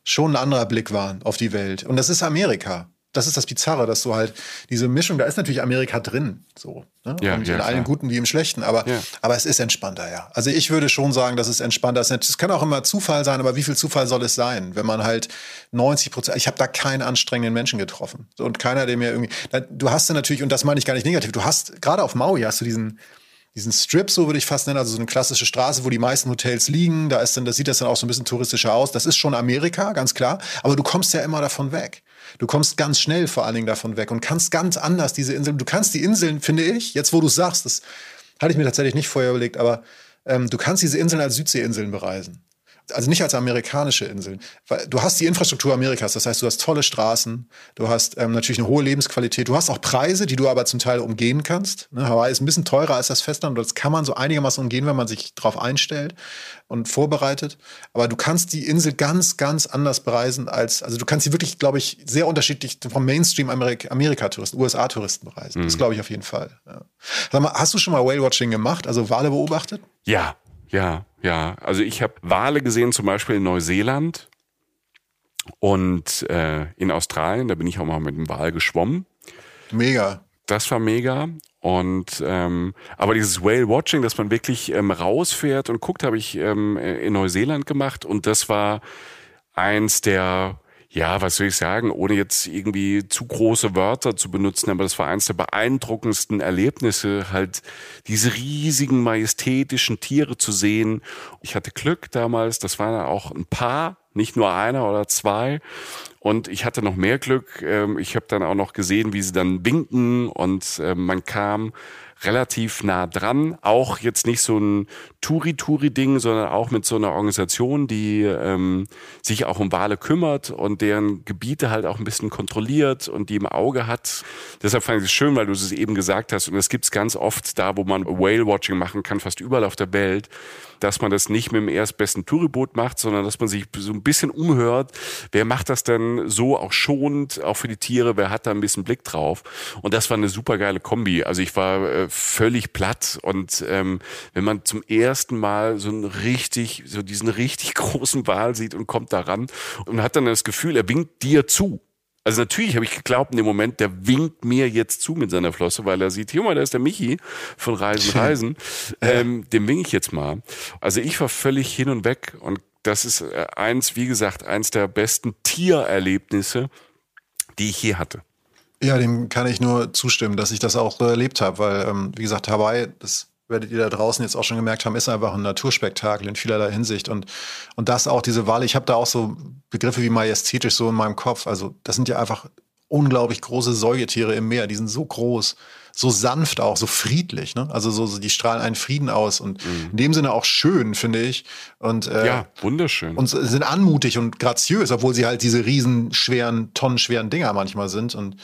schon ein anderer Blick waren auf die Welt. Und das ist Amerika das ist das Bizarre, dass du halt diese Mischung, da ist natürlich Amerika drin, so. Ne? Ja, und ja, in allen Guten wie im Schlechten, aber, ja. aber es ist entspannter, ja. Also ich würde schon sagen, dass es entspannter ist. Es kann auch immer Zufall sein, aber wie viel Zufall soll es sein, wenn man halt 90 Prozent, ich habe da keinen anstrengenden Menschen getroffen und keiner, der mir irgendwie, du hast ja natürlich, und das meine ich gar nicht negativ, du hast, gerade auf Maui hast du diesen, diesen Strip, so würde ich fast nennen, also so eine klassische Straße, wo die meisten Hotels liegen. Da ist dann, das sieht das dann auch so ein bisschen touristischer aus. Das ist schon Amerika, ganz klar. Aber du kommst ja immer davon weg. Du kommst ganz schnell vor allen Dingen davon weg und kannst ganz anders diese Inseln. Du kannst die Inseln, finde ich, jetzt wo du sagst, das hatte ich mir tatsächlich nicht vorher überlegt, aber ähm, du kannst diese Inseln als Südseeinseln bereisen also nicht als amerikanische Inseln. Weil du hast die Infrastruktur Amerikas, das heißt, du hast tolle Straßen, du hast ähm, natürlich eine hohe Lebensqualität, du hast auch Preise, die du aber zum Teil umgehen kannst. Ne, Hawaii ist ein bisschen teurer als das Festland, das kann man so einigermaßen umgehen, wenn man sich darauf einstellt und vorbereitet. Aber du kannst die Insel ganz, ganz anders bereisen als, also du kannst sie wirklich, glaube ich, sehr unterschiedlich vom Mainstream Amerika-Touristen, USA-Touristen bereisen. Mhm. Das glaube ich auf jeden Fall. Ja. Sag mal, hast du schon mal Whale-Watching gemacht, also Wale beobachtet? Ja, ja, ja. Also ich habe Wale gesehen, zum Beispiel in Neuseeland und äh, in Australien. Da bin ich auch mal mit dem Wal geschwommen. Mega. Das war mega. Und ähm, aber dieses Whale Watching, dass man wirklich ähm, rausfährt und guckt, habe ich ähm, in Neuseeland gemacht und das war eins der ja, was soll ich sagen, ohne jetzt irgendwie zu große Wörter zu benutzen, aber das war eines der beeindruckendsten Erlebnisse, halt diese riesigen majestätischen Tiere zu sehen. Ich hatte Glück damals, das waren auch ein paar, nicht nur einer oder zwei. Und ich hatte noch mehr Glück. Ähm, ich habe dann auch noch gesehen, wie sie dann winken und ähm, man kam relativ nah dran. Auch jetzt nicht so ein Touri-Touri-Ding, sondern auch mit so einer Organisation, die ähm, sich auch um Wale kümmert und deren Gebiete halt auch ein bisschen kontrolliert und die im Auge hat. Deshalb fand ich es schön, weil du es eben gesagt hast. Und das gibt es ganz oft da, wo man Whale-Watching machen kann, fast überall auf der Welt dass man das nicht mit dem erstbesten Touriboot macht, sondern dass man sich so ein bisschen umhört, wer macht das denn so auch schonend, auch für die Tiere, wer hat da ein bisschen Blick drauf. Und das war eine super geile Kombi. Also ich war äh, völlig platt und ähm, wenn man zum ersten Mal so einen richtig, so diesen richtig großen Wal sieht und kommt da ran und hat dann das Gefühl, er winkt dir zu. Also natürlich habe ich geglaubt in dem Moment, der winkt mir jetzt zu mit seiner Flosse, weil er sieht, hier mal, da ist der Michi von Reisen, Reisen. Ähm, dem winke ich jetzt mal. Also ich war völlig hin und weg und das ist äh, eins, wie gesagt, eins der besten Tiererlebnisse, die ich je hatte. Ja, dem kann ich nur zustimmen, dass ich das auch so erlebt habe, weil, ähm, wie gesagt, Hawaii, das werdet ihr da draußen jetzt auch schon gemerkt haben, ist einfach ein Naturspektakel in vielerlei Hinsicht. Und, und das auch diese Wahl, ich habe da auch so Begriffe wie majestätisch so in meinem Kopf. Also das sind ja einfach unglaublich große Säugetiere im Meer. Die sind so groß, so sanft auch, so friedlich. Ne? Also so, so die strahlen einen Frieden aus und mhm. in dem Sinne auch schön, finde ich. Und, äh, ja, wunderschön. Und sind anmutig und graziös, obwohl sie halt diese riesen, schweren, tonnenschweren Dinger manchmal sind. Und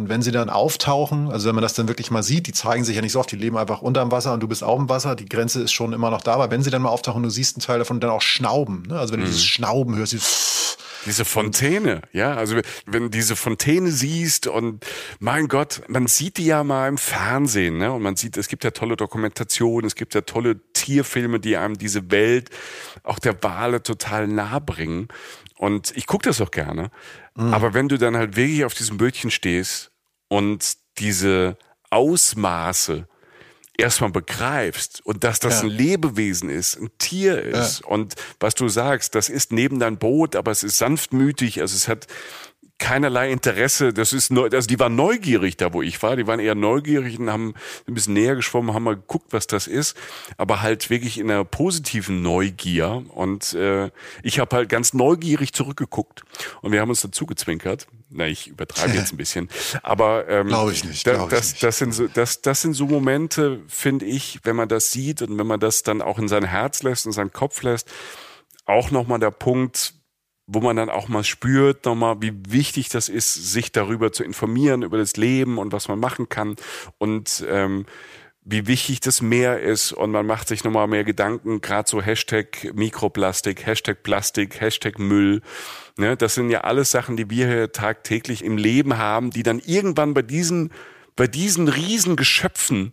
und wenn sie dann auftauchen, also wenn man das dann wirklich mal sieht, die zeigen sich ja nicht so oft, die leben einfach unterm Wasser und du bist auch im Wasser, die Grenze ist schon immer noch da, aber wenn sie dann mal auftauchen, du siehst einen Teil davon dann auch schnauben. Ne? Also wenn du mhm. dieses Schnauben hörst, dieses Diese Fontäne, ja, also wenn du diese Fontäne siehst und mein Gott, man sieht die ja mal im Fernsehen, ne? Und man sieht, es gibt ja tolle Dokumentationen, es gibt ja tolle Tierfilme, die einem diese Welt auch der Wale total nahe bringen. Und ich gucke das auch gerne. Mhm. Aber wenn du dann halt wirklich auf diesem Bötchen stehst und diese Ausmaße erstmal begreifst und dass das ja. ein Lebewesen ist, ein Tier ist ja. und was du sagst, das ist neben dein Boot, aber es ist sanftmütig, also es hat keinerlei Interesse. Das ist neu, also die waren neugierig da, wo ich war. Die waren eher neugierig und haben ein bisschen näher geschwommen, haben mal geguckt, was das ist, aber halt wirklich in einer positiven Neugier. Und äh, ich habe halt ganz neugierig zurückgeguckt und wir haben uns dazu gezwinkert. Na, ich übertreibe jetzt ein bisschen, aber ähm, glaube ich nicht. Glaub das, ich das, nicht. das sind so, das, das sind so Momente, finde ich, wenn man das sieht und wenn man das dann auch in sein Herz lässt und seinen Kopf lässt, auch nochmal der Punkt wo man dann auch mal spürt, nochmal, wie wichtig das ist, sich darüber zu informieren, über das Leben und was man machen kann und ähm, wie wichtig das Meer ist und man macht sich nochmal mehr Gedanken, gerade so Hashtag Mikroplastik, Hashtag Plastik, Hashtag Müll. Ne, das sind ja alles Sachen, die wir hier tagtäglich im Leben haben, die dann irgendwann bei diesen, bei diesen riesen Geschöpfen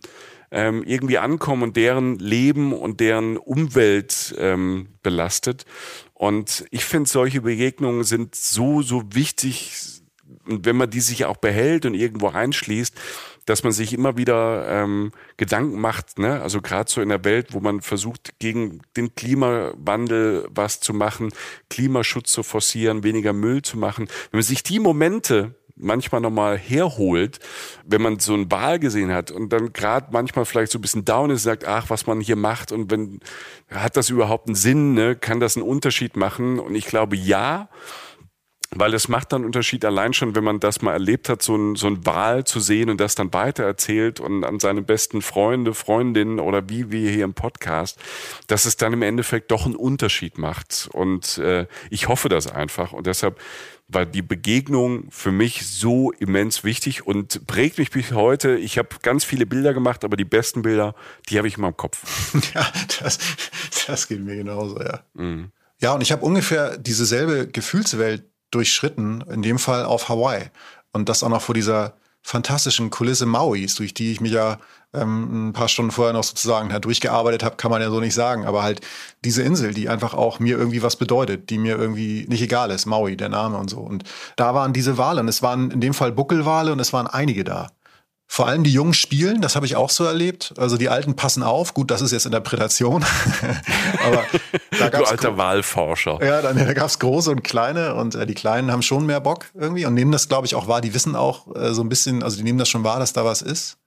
ähm, irgendwie ankommen und deren Leben und deren Umwelt ähm, belastet. Und ich finde, solche Begegnungen sind so, so wichtig, wenn man die sich auch behält und irgendwo einschließt, dass man sich immer wieder ähm, Gedanken macht, ne? also gerade so in der Welt, wo man versucht, gegen den Klimawandel was zu machen, Klimaschutz zu forcieren, weniger Müll zu machen. Wenn man sich die Momente manchmal nochmal herholt, wenn man so einen Wahl gesehen hat und dann gerade manchmal vielleicht so ein bisschen down ist, sagt, ach, was man hier macht und wenn, hat das überhaupt einen Sinn, ne? kann das einen Unterschied machen? Und ich glaube, ja, weil es macht dann Unterschied allein schon, wenn man das mal erlebt hat, so ein, so ein Wahl zu sehen und das dann weitererzählt und an seine besten Freunde, Freundinnen oder wie wir hier im Podcast, dass es dann im Endeffekt doch einen Unterschied macht. Und äh, ich hoffe das einfach. Und deshalb war die Begegnung für mich so immens wichtig und prägt mich bis heute. Ich habe ganz viele Bilder gemacht, aber die besten Bilder, die habe ich in meinem Kopf. Ja, das, das geht mir genauso, ja. Mhm. Ja, und ich habe ungefähr dieselbe Gefühlswelt durchschritten, in dem Fall auf Hawaii. Und das auch noch vor dieser fantastischen Kulisse Mauis, durch die ich mich ja ähm, ein paar Stunden vorher noch sozusagen halt durchgearbeitet habe, kann man ja so nicht sagen. Aber halt diese Insel, die einfach auch mir irgendwie was bedeutet, die mir irgendwie nicht egal ist, Maui, der Name und so. Und da waren diese Wale und es waren in dem Fall Buckelwale und es waren einige da. Vor allem die Jungen spielen, das habe ich auch so erlebt. Also die Alten passen auf. Gut, das ist jetzt Interpretation. Aber da gab's du alter Wahlforscher. Ja, dann, da gab es große und kleine und äh, die Kleinen haben schon mehr Bock irgendwie und nehmen das, glaube ich, auch wahr. Die wissen auch äh, so ein bisschen, also die nehmen das schon wahr, dass da was ist.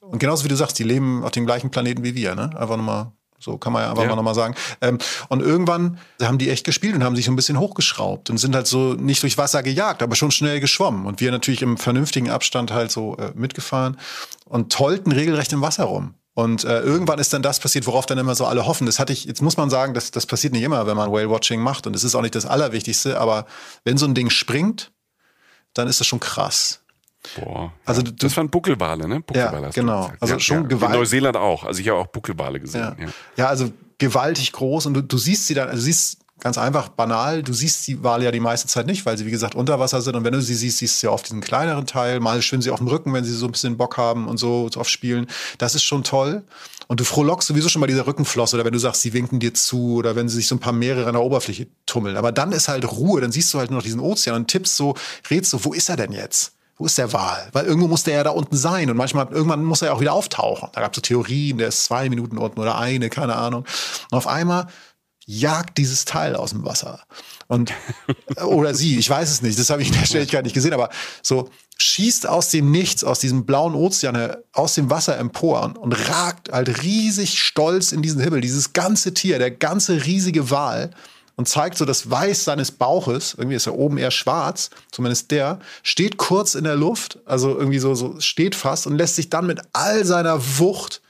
Und genauso wie du sagst, die leben auf dem gleichen Planeten wie wir, ne? Einfach nochmal so kann man ja einfach ja. mal nochmal sagen. Ähm, und irgendwann haben die echt gespielt und haben sich so ein bisschen hochgeschraubt und sind halt so nicht durch Wasser gejagt, aber schon schnell geschwommen. Und wir natürlich im vernünftigen Abstand halt so äh, mitgefahren und tollten regelrecht im Wasser rum. Und äh, irgendwann ist dann das passiert, worauf dann immer so alle hoffen. Das hatte ich, jetzt muss man sagen, das, das passiert nicht immer, wenn man Whale-Watching macht. Und das ist auch nicht das Allerwichtigste, aber wenn so ein Ding springt, dann ist das schon krass. Boah. Also du, das waren Buckelwale, ne? Buckelwale ja, genau. Also ja, schon ja. gewaltig. In Neuseeland auch. Also ich habe auch Buckelwale gesehen. Ja. Ja. ja, also gewaltig groß und du, du siehst sie dann, also du siehst ganz einfach banal, du siehst die Wale ja die meiste Zeit nicht, weil sie wie gesagt unter Wasser sind und wenn du sie siehst, siehst du sie auf diesen kleineren Teil, mal schwimmen sie auf dem Rücken, wenn sie so ein bisschen Bock haben und so, so oft spielen. Das ist schon toll. Und du frohlockst sowieso schon bei dieser Rückenflosse oder wenn du sagst, sie winken dir zu oder wenn sie sich so ein paar Meere an der Oberfläche tummeln. Aber dann ist halt Ruhe, dann siehst du halt nur noch diesen Ozean und tippst so, redst so, wo ist er denn jetzt? Wo ist der Wal? Weil irgendwo muss der ja da unten sein und manchmal, irgendwann muss er ja auch wieder auftauchen. Da gab es so Theorien, der ist zwei Minuten unten oder eine, keine Ahnung. Und auf einmal jagt dieses Teil aus dem Wasser. Und, oder sie, ich weiß es nicht, das habe ich in der Schnelligkeit nicht gesehen, aber so schießt aus dem Nichts, aus diesem blauen Ozean, aus dem Wasser empor und, und ragt halt riesig stolz in diesen Himmel. Dieses ganze Tier, der ganze riesige Wal, und zeigt so das Weiß seines Bauches, irgendwie ist er oben eher schwarz, zumindest der, steht kurz in der Luft, also irgendwie so, so steht fast und lässt sich dann mit all seiner Wucht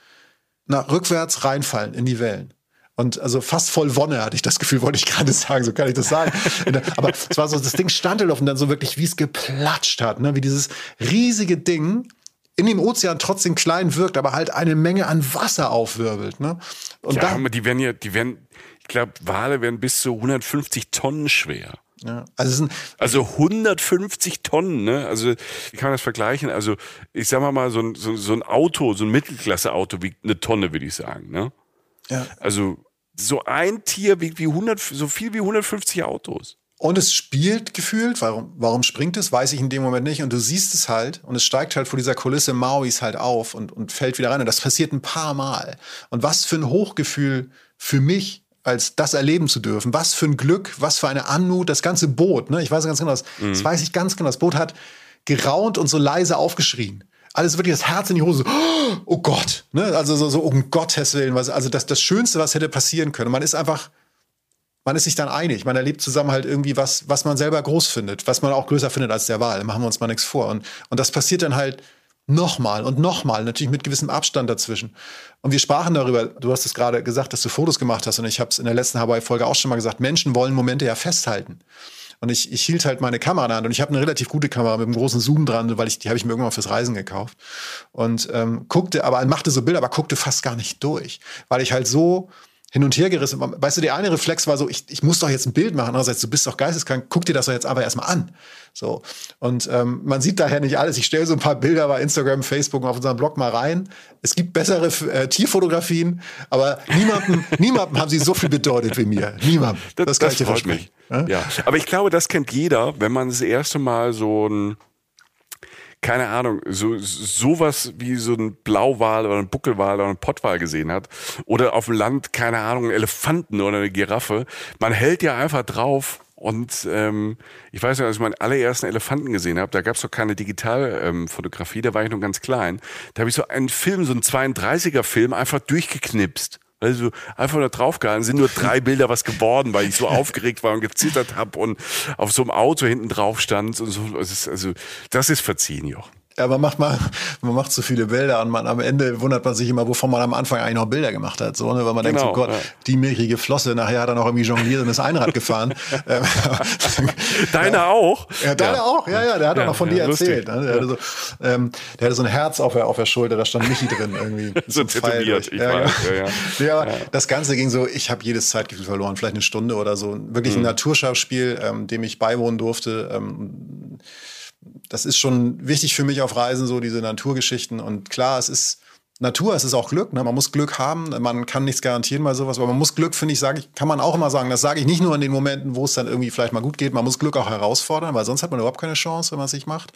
nach rückwärts reinfallen in die Wellen. Und also fast voll Wonne hatte ich das Gefühl, wollte ich gerade sagen, so kann ich das sagen. Aber es war so, das Ding stand halt und dann so wirklich, wie es geplatscht hat, ne? wie dieses riesige Ding in dem Ozean trotzdem klein wirkt, aber halt eine Menge an Wasser aufwirbelt. Ne? Und ja, da, die werden ja, die werden, glaube, Wale werden bis zu 150 Tonnen schwer. Ja. Also, also 150 Tonnen, ne? Also wie kann man das vergleichen? Also ich sag mal mal so ein, so, so ein Auto, so ein Mittelklasse-Auto wiegt eine Tonne, würde ich sagen, ne? Ja. Also so ein Tier wiegt wie 100, so viel wie 150 Autos. Und es spielt gefühlt, warum, warum springt es, weiß ich in dem Moment nicht. Und du siehst es halt und es steigt halt vor dieser Kulisse Mauis halt auf und, und fällt wieder rein. Und das passiert ein paar Mal. Und was für ein Hochgefühl für mich, als das erleben zu dürfen. Was für ein Glück, was für eine Anmut, das ganze Boot. Ne? Ich weiß ganz genau, das, mhm. das weiß ich ganz genau. Das Boot hat geraunt und so leise aufgeschrien alles wirklich das Herz in die Hose. Oh Gott, ne? Also so, so um Gottes Willen, was, also das, das Schönste, was hätte passieren können. Man ist einfach, man ist sich dann einig. Man erlebt zusammen halt irgendwie was, was man selber groß findet, was man auch größer findet als der Wahl. Machen wir uns mal nichts vor. Und, und das passiert dann halt nochmal und nochmal, natürlich mit gewissem Abstand dazwischen. Und wir sprachen darüber, du hast es gerade gesagt, dass du Fotos gemacht hast und ich habe es in der letzten Hawaii-Folge auch schon mal gesagt, Menschen wollen Momente ja festhalten. Und ich, ich hielt halt meine Kamera Hand und ich habe eine relativ gute Kamera mit einem großen Zoom dran, weil ich die habe ich mir irgendwann fürs Reisen gekauft und ähm, guckte, aber machte so Bilder, aber guckte fast gar nicht durch, weil ich halt so hin und her gerissen. Weißt du, der eine Reflex war so, ich, ich muss doch jetzt ein Bild machen. Andererseits, du bist doch geisteskrank, guck dir das doch jetzt aber erstmal an. So. Und ähm, man sieht daher nicht alles. Ich stelle so ein paar Bilder bei Instagram, Facebook und auf unserem Blog mal rein. Es gibt bessere äh, Tierfotografien, aber niemandem, niemandem haben sie so viel bedeutet wie mir. Niemandem. Das, das kann das ich dir versprechen. Mich. Ja? Aber ich glaube, das kennt jeder, wenn man das erste Mal so ein keine Ahnung, so sowas wie so ein Blauwal oder ein Buckelwal oder ein Pottwal gesehen hat oder auf dem Land, keine Ahnung, einen Elefanten oder eine Giraffe, man hält ja einfach drauf und ähm, ich weiß ja, als ich meinen allerersten Elefanten gesehen habe, da gab es doch keine Digitalfotografie, ähm, da war ich noch ganz klein. Da habe ich so einen Film, so einen 32er-Film, einfach durchgeknipst. Also einfach nur draufgehalten, sind nur drei Bilder was geworden, weil ich so aufgeregt war und gezittert habe und auf so einem Auto hinten drauf stand und so. Also das ist verziehen, Joch. Ja, man macht mal, man macht so viele Bilder und man am Ende wundert man sich immer, wovon man am Anfang eigentlich noch Bilder gemacht hat. So, ne? Weil man genau, denkt, so Gott, ja. die milchige Flosse, nachher hat er noch irgendwie jongliert und ist Einrad gefahren. Ähm, deine ja. auch? Ja, deine ja. auch, ja, ja, der hat ja, auch noch von dir erzählt. Ne? Der, hatte so, ähm, der hatte so ein Herz auf der, auf der Schulter, da stand Michi drin irgendwie. so tätowiert, ich weiß. Ja, ja. das Ganze ging so, ich habe jedes Zeitgefühl verloren, vielleicht eine Stunde oder so. Wirklich ein mhm. Naturschauspiel, ähm, dem ich beiwohnen durfte. Ähm, das ist schon wichtig für mich auf Reisen, so diese Naturgeschichten. Und klar, es ist Natur, es ist auch Glück. Ne? Man muss Glück haben. Man kann nichts garantieren bei sowas, aber man muss Glück, finde ich, sage ich, kann man auch immer sagen. Das sage ich nicht nur in den Momenten, wo es dann irgendwie vielleicht mal gut geht. Man muss Glück auch herausfordern, weil sonst hat man überhaupt keine Chance, wenn man es nicht macht.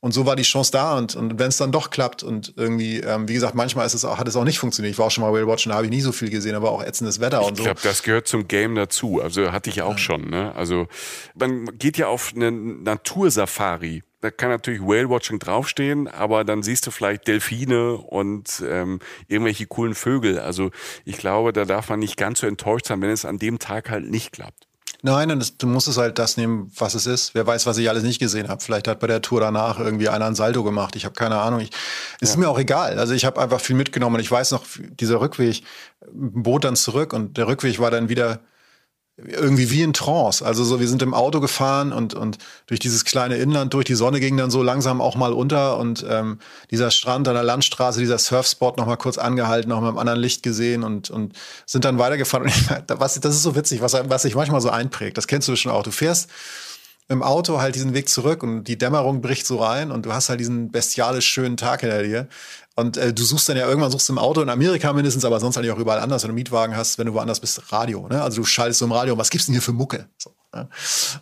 Und so war die Chance da. Und, und wenn es dann doch klappt und irgendwie, ähm, wie gesagt, manchmal ist es auch, hat es auch nicht funktioniert. Ich war auch schon mal Whale Watchen, da habe ich nie so viel gesehen, aber auch ätzendes Wetter und so. Ich glaube, das gehört zum Game dazu. Also hatte ich auch ja. schon. Ne? Also man geht ja auf eine Natursafari da kann natürlich Whale-Watching draufstehen, aber dann siehst du vielleicht Delfine und ähm, irgendwelche coolen Vögel. Also ich glaube, da darf man nicht ganz so enttäuscht sein, wenn es an dem Tag halt nicht klappt. Nein, das, du musst es halt das nehmen, was es ist. Wer weiß, was ich alles nicht gesehen habe. Vielleicht hat bei der Tour danach irgendwie einer ein Saldo gemacht. Ich habe keine Ahnung. Ich, es ja. ist mir auch egal. Also ich habe einfach viel mitgenommen. Und ich weiß noch, dieser Rückweg, Boot dann zurück und der Rückweg war dann wieder irgendwie wie in Trance. Also so, wir sind im Auto gefahren und, und durch dieses kleine Inland, durch die Sonne ging dann so langsam auch mal unter und ähm, dieser Strand an der Landstraße, dieser Surfspot noch mal kurz angehalten, noch mal im anderen Licht gesehen und, und sind dann weitergefahren. Und ich, was, das ist so witzig, was, was sich manchmal so einprägt. Das kennst du schon auch. Du fährst im Auto halt diesen Weg zurück und die Dämmerung bricht so rein und du hast halt diesen bestialisch schönen Tag hinter dir. Und äh, du suchst dann ja irgendwann suchst im Auto in Amerika mindestens, aber sonst eigentlich auch überall anders, wenn du Mietwagen hast, wenn du woanders bist, Radio. Ne? Also du schaltest so im Radio, was gibt's denn hier für Mucke? So, ne?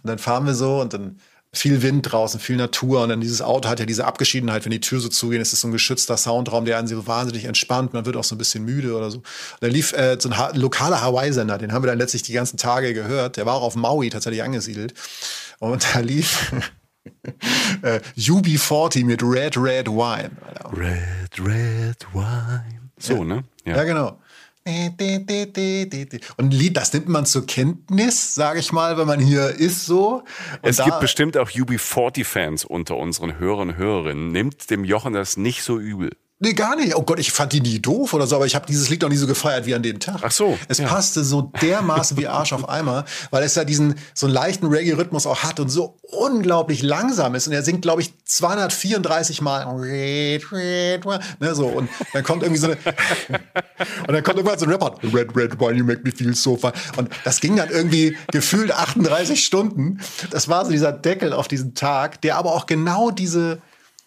Und dann fahren wir so und dann viel Wind draußen, viel Natur und dann dieses Auto hat ja diese Abgeschiedenheit, wenn die Tür so zugeht, ist es so ein geschützter Soundraum, der einen so wahnsinnig entspannt, man wird auch so ein bisschen müde oder so. Und da lief äh, so ein ha lokaler Hawaii-Sender, den haben wir dann letztlich die ganzen Tage gehört, der war auch auf Maui tatsächlich angesiedelt und da lief äh, UB40 mit Red Red Wine. Red Red Wine. So, ja. ne? Ja, ja genau. Und ein Lied, das nimmt man zur Kenntnis, sage ich mal, wenn man hier ist so. Und es gibt bestimmt auch UB40-Fans unter unseren Hörern und Hörerinnen. Nimmt dem Jochen das nicht so übel. Nee, gar nicht. Oh Gott, ich fand die nie doof oder so, aber ich habe dieses Lied noch nie so gefeiert wie an dem Tag. Ach so, Es ja. passte so dermaßen wie Arsch auf Eimer, weil es da diesen so einen leichten Reggae-Rhythmus auch hat und so unglaublich langsam ist. Und er singt, glaube ich, 234 Mal. Ne, so. Und dann kommt irgendwie so eine. und dann kommt irgendwann so ein Rapper. Red, red wine, you make me feel so fine. Und das ging dann irgendwie gefühlt 38 Stunden. Das war so dieser Deckel auf diesen Tag, der aber auch genau diese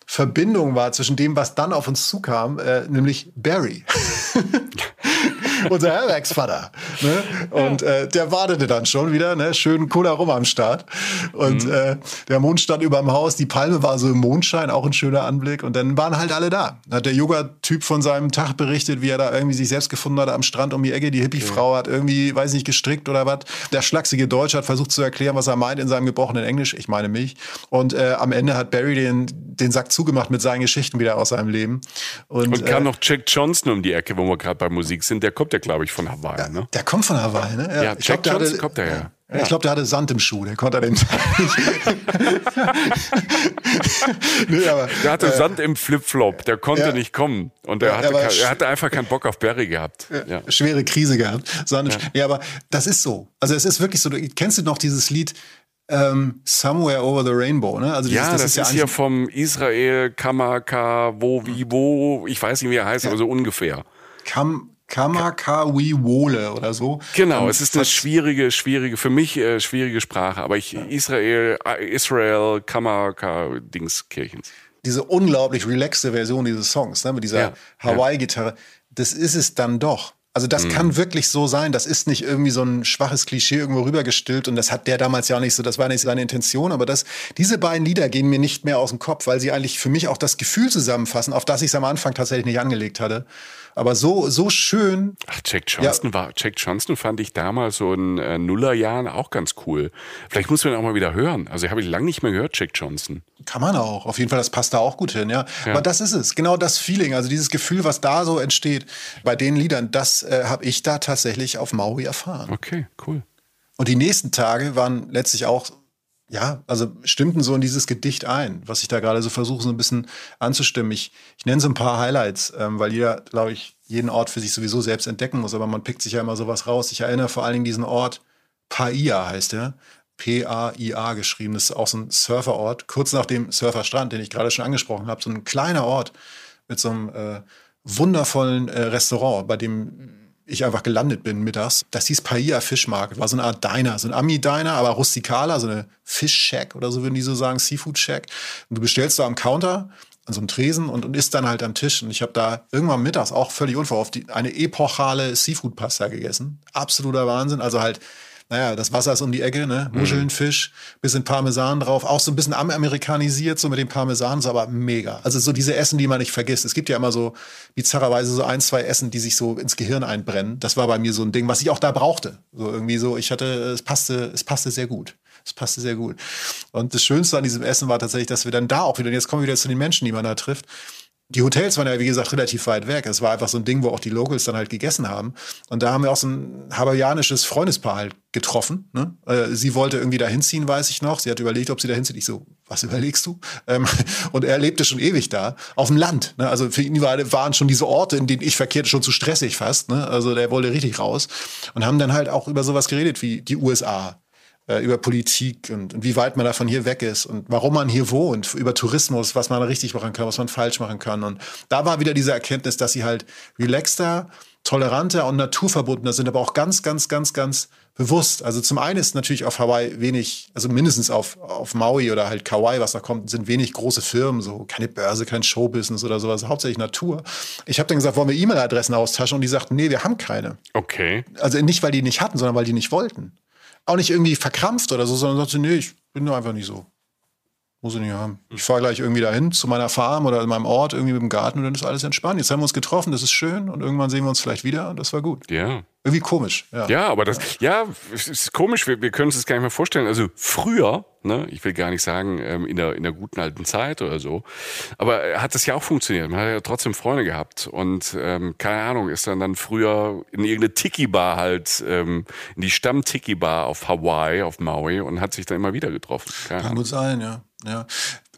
Verbindung war zwischen dem, was dann auf uns zukam, äh, nämlich Barry. Unser Herbergsvater. Ne? Und äh, der wartete dann schon wieder, ne? schön Cola rum am Start. Und äh, der Mond stand über dem Haus, die Palme war so im Mondschein, auch ein schöner Anblick. Und dann waren halt alle da. Dann hat der Yoga-Typ von seinem Tag berichtet, wie er da irgendwie sich selbst gefunden hat am Strand um die Ecke. Die Hippie-Frau hat irgendwie, weiß nicht, gestrickt oder was. Der schlachsige Deutsche hat versucht zu erklären, was er meint in seinem gebrochenen Englisch. Ich meine mich. Und äh, am Ende hat Barry den, den Sack zugemacht mit seinen Geschichten wieder aus seinem Leben. Und, Und kam äh, noch Jack Johnson um die Ecke, wo wir gerade bei Musik sind. Der kommt ja, glaube ich, von Hawaii. Ne? Der kommt von Hawaii, ne? Ja, ich Jack der Johnson kommt daher. Ja. Ja. Ich glaube, der hatte Sand im Schuh, der konnte nicht. nee, aber, Der hatte Sand im Flipflop, der konnte ja. nicht kommen. Und er, Ja, hatte, kein, er hatte einfach keinen Bock auf Barry gehabt. Ja. schwere Krise gehabt. Sand. Ja. aber das ist so. Also es ist wirklich so. Du, kennst du noch dieses Lied ähm, Somewhere Over the Rainbow? Ne? Also dieses, Ja, das, ist, ja hier eigentlich- vom Israel Kamaka, wo, wie, wo, ich weiß nicht, wie er heißt, aber so ungefähr. Kam, Kamakawiwole oder so. Genau, Ähm, es ist eine schwierige, schwierige, für mich äh, schwierige Sprache, aber ich, Israel, äh, Israel Kamaka Dingskirchens. diese unglaublich relaxte Version dieses Songs, ne, mit dieser Ja, Hawaii-Gitarre, das ist es dann doch. Also das kann wirklich so sein. Das ist nicht irgendwie so ein schwaches Klischee irgendwo rübergestillt und das hat der damals ja auch nicht so, das war nicht seine Intention, aber das, diese beiden Lieder gehen mir nicht mehr aus dem Kopf, weil sie eigentlich für mich auch das Gefühl zusammenfassen, auf das ich es am Anfang tatsächlich nicht angelegt hatte. Aber so, so schön, Ach, Jack Johnston war, Jack Johnston fand ich damals so in äh, Nullerjahren auch ganz cool. Vielleicht muss man ihn auch mal wieder hören. Also habe ich lange nicht mehr gehört, Jack Johnston. Kann man auch. Auf jeden Fall, das passt da auch gut hin, ja. Aber das ist es. Genau das Feeling, also dieses Gefühl, was da so entsteht bei den Liedern, das äh, habe ich da tatsächlich auf Maui erfahren. Okay, cool. Und die nächsten Tage waren letztlich auch, ja, also stimmten so in dieses Gedicht ein, was ich da gerade so versuche, so ein bisschen anzustimmen. Ich, ich nenne so ein paar Highlights, ähm, weil jeder, glaube ich, jeden Ort für sich sowieso selbst entdecken muss, aber man pickt sich ja immer sowas raus. Ich erinnere vor allen Dingen diesen Ort, Paia heißt der. P-A-I-A geschrieben. Das ist auch so ein Surferort, kurz nach dem Surferstrand, den ich gerade schon angesprochen habe. So ein kleiner Ort mit so einem äh, wundervollen äh, Restaurant, bei dem ich einfach gelandet bin mittags. Das hieß Paia Fish Market, war so eine Art Diner, so ein Ami-Diner, aber rustikaler, so eine Fish Shack oder so würden die so sagen, Seafood Shack. Und du bestellst da am Counter an so einem Tresen und, und isst dann halt am Tisch. Und ich habe da irgendwann mittags auch völlig unverhofft eine epochale Seafood-Pasta gegessen. Absoluter Wahnsinn. Also halt, naja, das Wasser ist um die Ecke, ne? Muscheln, Fisch, bisschen Parmesan drauf, auch so ein bisschen amerikanisiert, so mit dem Parmesan, so aber mega. Also so diese Essen, die man nicht vergisst. Es gibt ja immer so bizarrerweise so ein, zwei Essen, die sich so ins Gehirn einbrennen. Das war bei mir so ein Ding, was ich auch da brauchte. So irgendwie so, ich hatte, es passte, es passte sehr gut. Es passte sehr gut. Und das Schönste an diesem Essen war tatsächlich, dass wir dann da auch wieder, und jetzt kommen wir wieder zu den Menschen, die man da trifft. Die Hotels waren ja, wie gesagt, relativ weit weg. Es war einfach so ein Ding, wo auch die Locals dann halt gegessen haben. Und da haben wir auch so ein hawaiianisches Freundespaar halt getroffen. Ne? Äh, sie wollte irgendwie da hinziehen, weiß ich noch. Sie hat überlegt, ob sie da hinzieht. Ich so, was überlegst du? Ähm, und er lebte schon ewig da, auf dem Land. Ne? Also für ihn war, waren schon diese Orte, in denen ich verkehrte, schon zu stressig fast. Ne? Also der wollte richtig raus. Und haben dann halt auch über sowas geredet wie die USA äh, über Politik und, und wie weit man davon hier weg ist und warum man hier wohnt, über Tourismus, was man richtig machen kann, was man falsch machen kann. Und da war wieder diese Erkenntnis, dass sie halt relaxter, toleranter und naturverbundener sind, aber auch ganz, ganz, ganz, ganz bewusst. Also zum einen ist natürlich auf Hawaii wenig, also mindestens auf, auf Maui oder halt Kauai, was da kommt, sind wenig große Firmen, so keine Börse, kein Showbusiness oder sowas, hauptsächlich Natur. Ich habe dann gesagt, wollen wir E-Mail-Adressen austauschen? Und die sagten, nee, wir haben keine. Okay. Also nicht, weil die nicht hatten, sondern weil die nicht wollten. Auch nicht irgendwie verkrampft oder so, sondern sagte, nee, ich bin nur einfach nicht so. Muss ich nicht haben. Ich fahre gleich irgendwie dahin zu meiner Farm oder in meinem Ort, irgendwie mit dem Garten und dann ist alles entspannt. Jetzt haben wir uns getroffen, das ist schön und irgendwann sehen wir uns vielleicht wieder und das war gut. Ja. Irgendwie komisch. Ja. Ja, aber das, ja, es ist komisch, wir, wir können uns das gar nicht mehr vorstellen. Also früher, ne, ich will gar nicht sagen, ähm, in der, in der guten alten Zeit oder so, aber hat das ja auch funktioniert. Man hat ja trotzdem Freunde gehabt und, ähm, keine Ahnung, ist dann dann früher in irgendeine Tiki-Bar halt, ähm, in die Stamm-Tiki-Bar auf Hawaii, auf Maui und hat sich dann immer wieder getroffen. Kann gut sein, ja. Ja.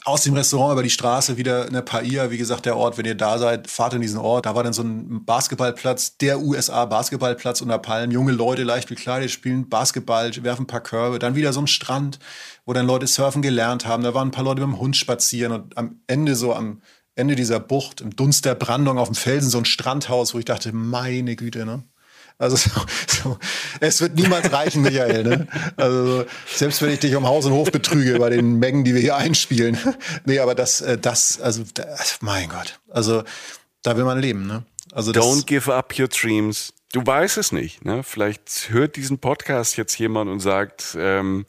aus dem Restaurant über die Straße wieder eine Paia, wie gesagt, der Ort, wenn ihr da seid, fahrt in diesen Ort. Da war dann so ein Basketballplatz, der USA Basketballplatz unter Palmen. Junge Leute, leicht bekleidet, spielen Basketball, werfen ein paar Körbe. Dann wieder so ein Strand, wo dann Leute surfen gelernt haben. Da waren ein paar Leute mit dem Hund spazieren und am Ende so am Ende dieser Bucht, im Dunst der Brandung auf dem Felsen, so ein Strandhaus, wo ich dachte, meine Güte, ne? Also so, so, es wird niemals reichen, Michael. Ne? Also selbst wenn ich dich um Haus und Hof betrüge bei den Mengen, die wir hier einspielen. nee, aber das, äh, das, also das, mein Gott. Also da will man leben. Ne? Also Don't give up your dreams. Du weißt es nicht. Ne? Vielleicht hört diesen Podcast jetzt jemand und sagt, ähm,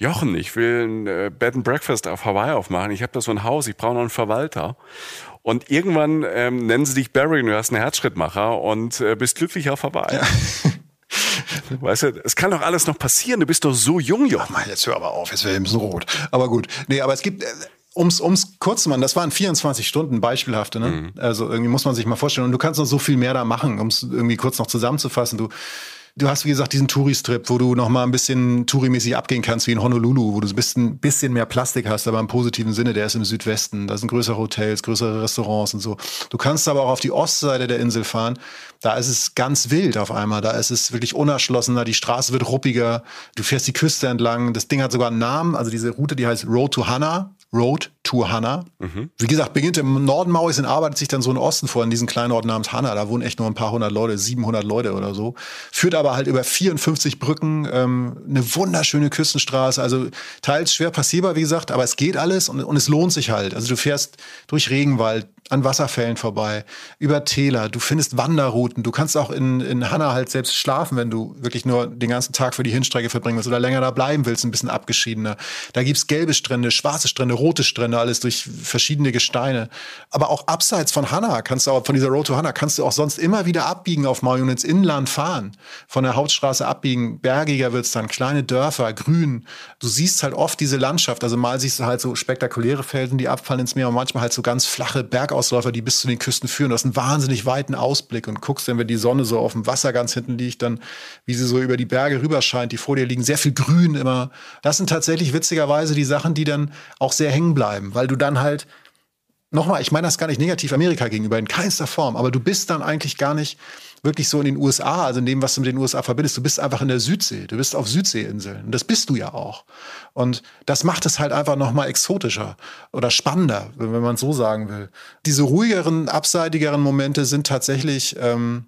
Jochen, ich will ein äh, Bed and Breakfast auf Hawaii aufmachen. Ich habe da so ein Haus, ich brauche noch einen Verwalter. Und irgendwann ähm, nennen sie dich Barry und du hast einen Herzschrittmacher und äh, bist glücklich auf Hawaii. Ja. Weißt du, es kann doch alles noch passieren. Du bist doch so jung, Jochen. Ach, jetzt hör aber auf, jetzt wäre ich ein bisschen rot. Aber gut. Nee, aber es gibt, äh, ums, ums kurz zu machen, das waren 24 Stunden beispielhafte, ne? Mhm. Also irgendwie muss man sich mal vorstellen. Und du kannst noch so viel mehr da machen, um es irgendwie kurz noch zusammenzufassen. Du Du hast, wie gesagt, diesen Touristrip, wo du noch mal ein bisschen tourimäßig abgehen kannst, wie in Honolulu, wo du ein bisschen mehr Plastik hast, aber im positiven Sinne, der ist im Südwesten. Da sind größere Hotels, größere Restaurants und so. Du kannst aber auch auf die Ostseite der Insel fahren. Da ist es ganz wild auf einmal. Da ist es wirklich unerschlossener. Die Straße wird ruppiger. Du fährst die Küste entlang. Das Ding hat sogar einen Namen. Also diese Route, die heißt Road to Hana. Road to Hana. Mhm. Wie gesagt, beginnt im Norden Mauis und arbeitet sich dann so in Osten vor, in diesen kleinen Ort namens Hana. Da wohnen echt nur ein paar hundert Leute, 700 Leute oder so. Führt aber halt über 54 Brücken, ähm, eine wunderschöne Küstenstraße. Also teils schwer passierbar, wie gesagt, aber es geht alles und, und es lohnt sich halt. Also du fährst durch Regenwald, an Wasserfällen vorbei, über Täler, du findest Wanderrouten, du kannst auch in, in Hanna halt selbst schlafen, wenn du wirklich nur den ganzen Tag für die Hinstrecke verbringen willst oder länger da bleiben willst, ein bisschen abgeschiedener. Da gibt's gelbe Strände, schwarze Strände, rote Strände, alles durch verschiedene Gesteine. Aber auch abseits von Hanna kannst du auch, von dieser Road to Hanna, kannst du auch sonst immer wieder abbiegen auf Maui und ins Inland fahren. Von der Hauptstraße abbiegen, bergiger wird's dann, kleine Dörfer, grün. Du siehst halt oft diese Landschaft, also mal siehst du halt so spektakuläre Felsen, die abfallen ins Meer und manchmal halt so ganz flache Bergausläufer Ausläufer, die bis zu den Küsten führen. Du hast einen wahnsinnig weiten Ausblick und guckst wenn die Sonne so auf dem Wasser ganz hinten liegt, dann, wie sie so über die Berge rüber scheint, die vor dir liegen, sehr viel Grün immer. Das sind tatsächlich witzigerweise die Sachen, die dann auch sehr hängen bleiben, weil du dann halt Nochmal, ich meine das gar nicht negativ Amerika gegenüber, in keinster Form, aber du bist dann eigentlich gar nicht wirklich so in den USA, also in dem, was du mit den USA verbindest. Du bist einfach in der Südsee. Du bist auf Südseeinseln. Und das bist du ja auch. Und das macht es halt einfach nochmal exotischer oder spannender, wenn man so sagen will. Diese ruhigeren, abseitigeren Momente sind tatsächlich ähm,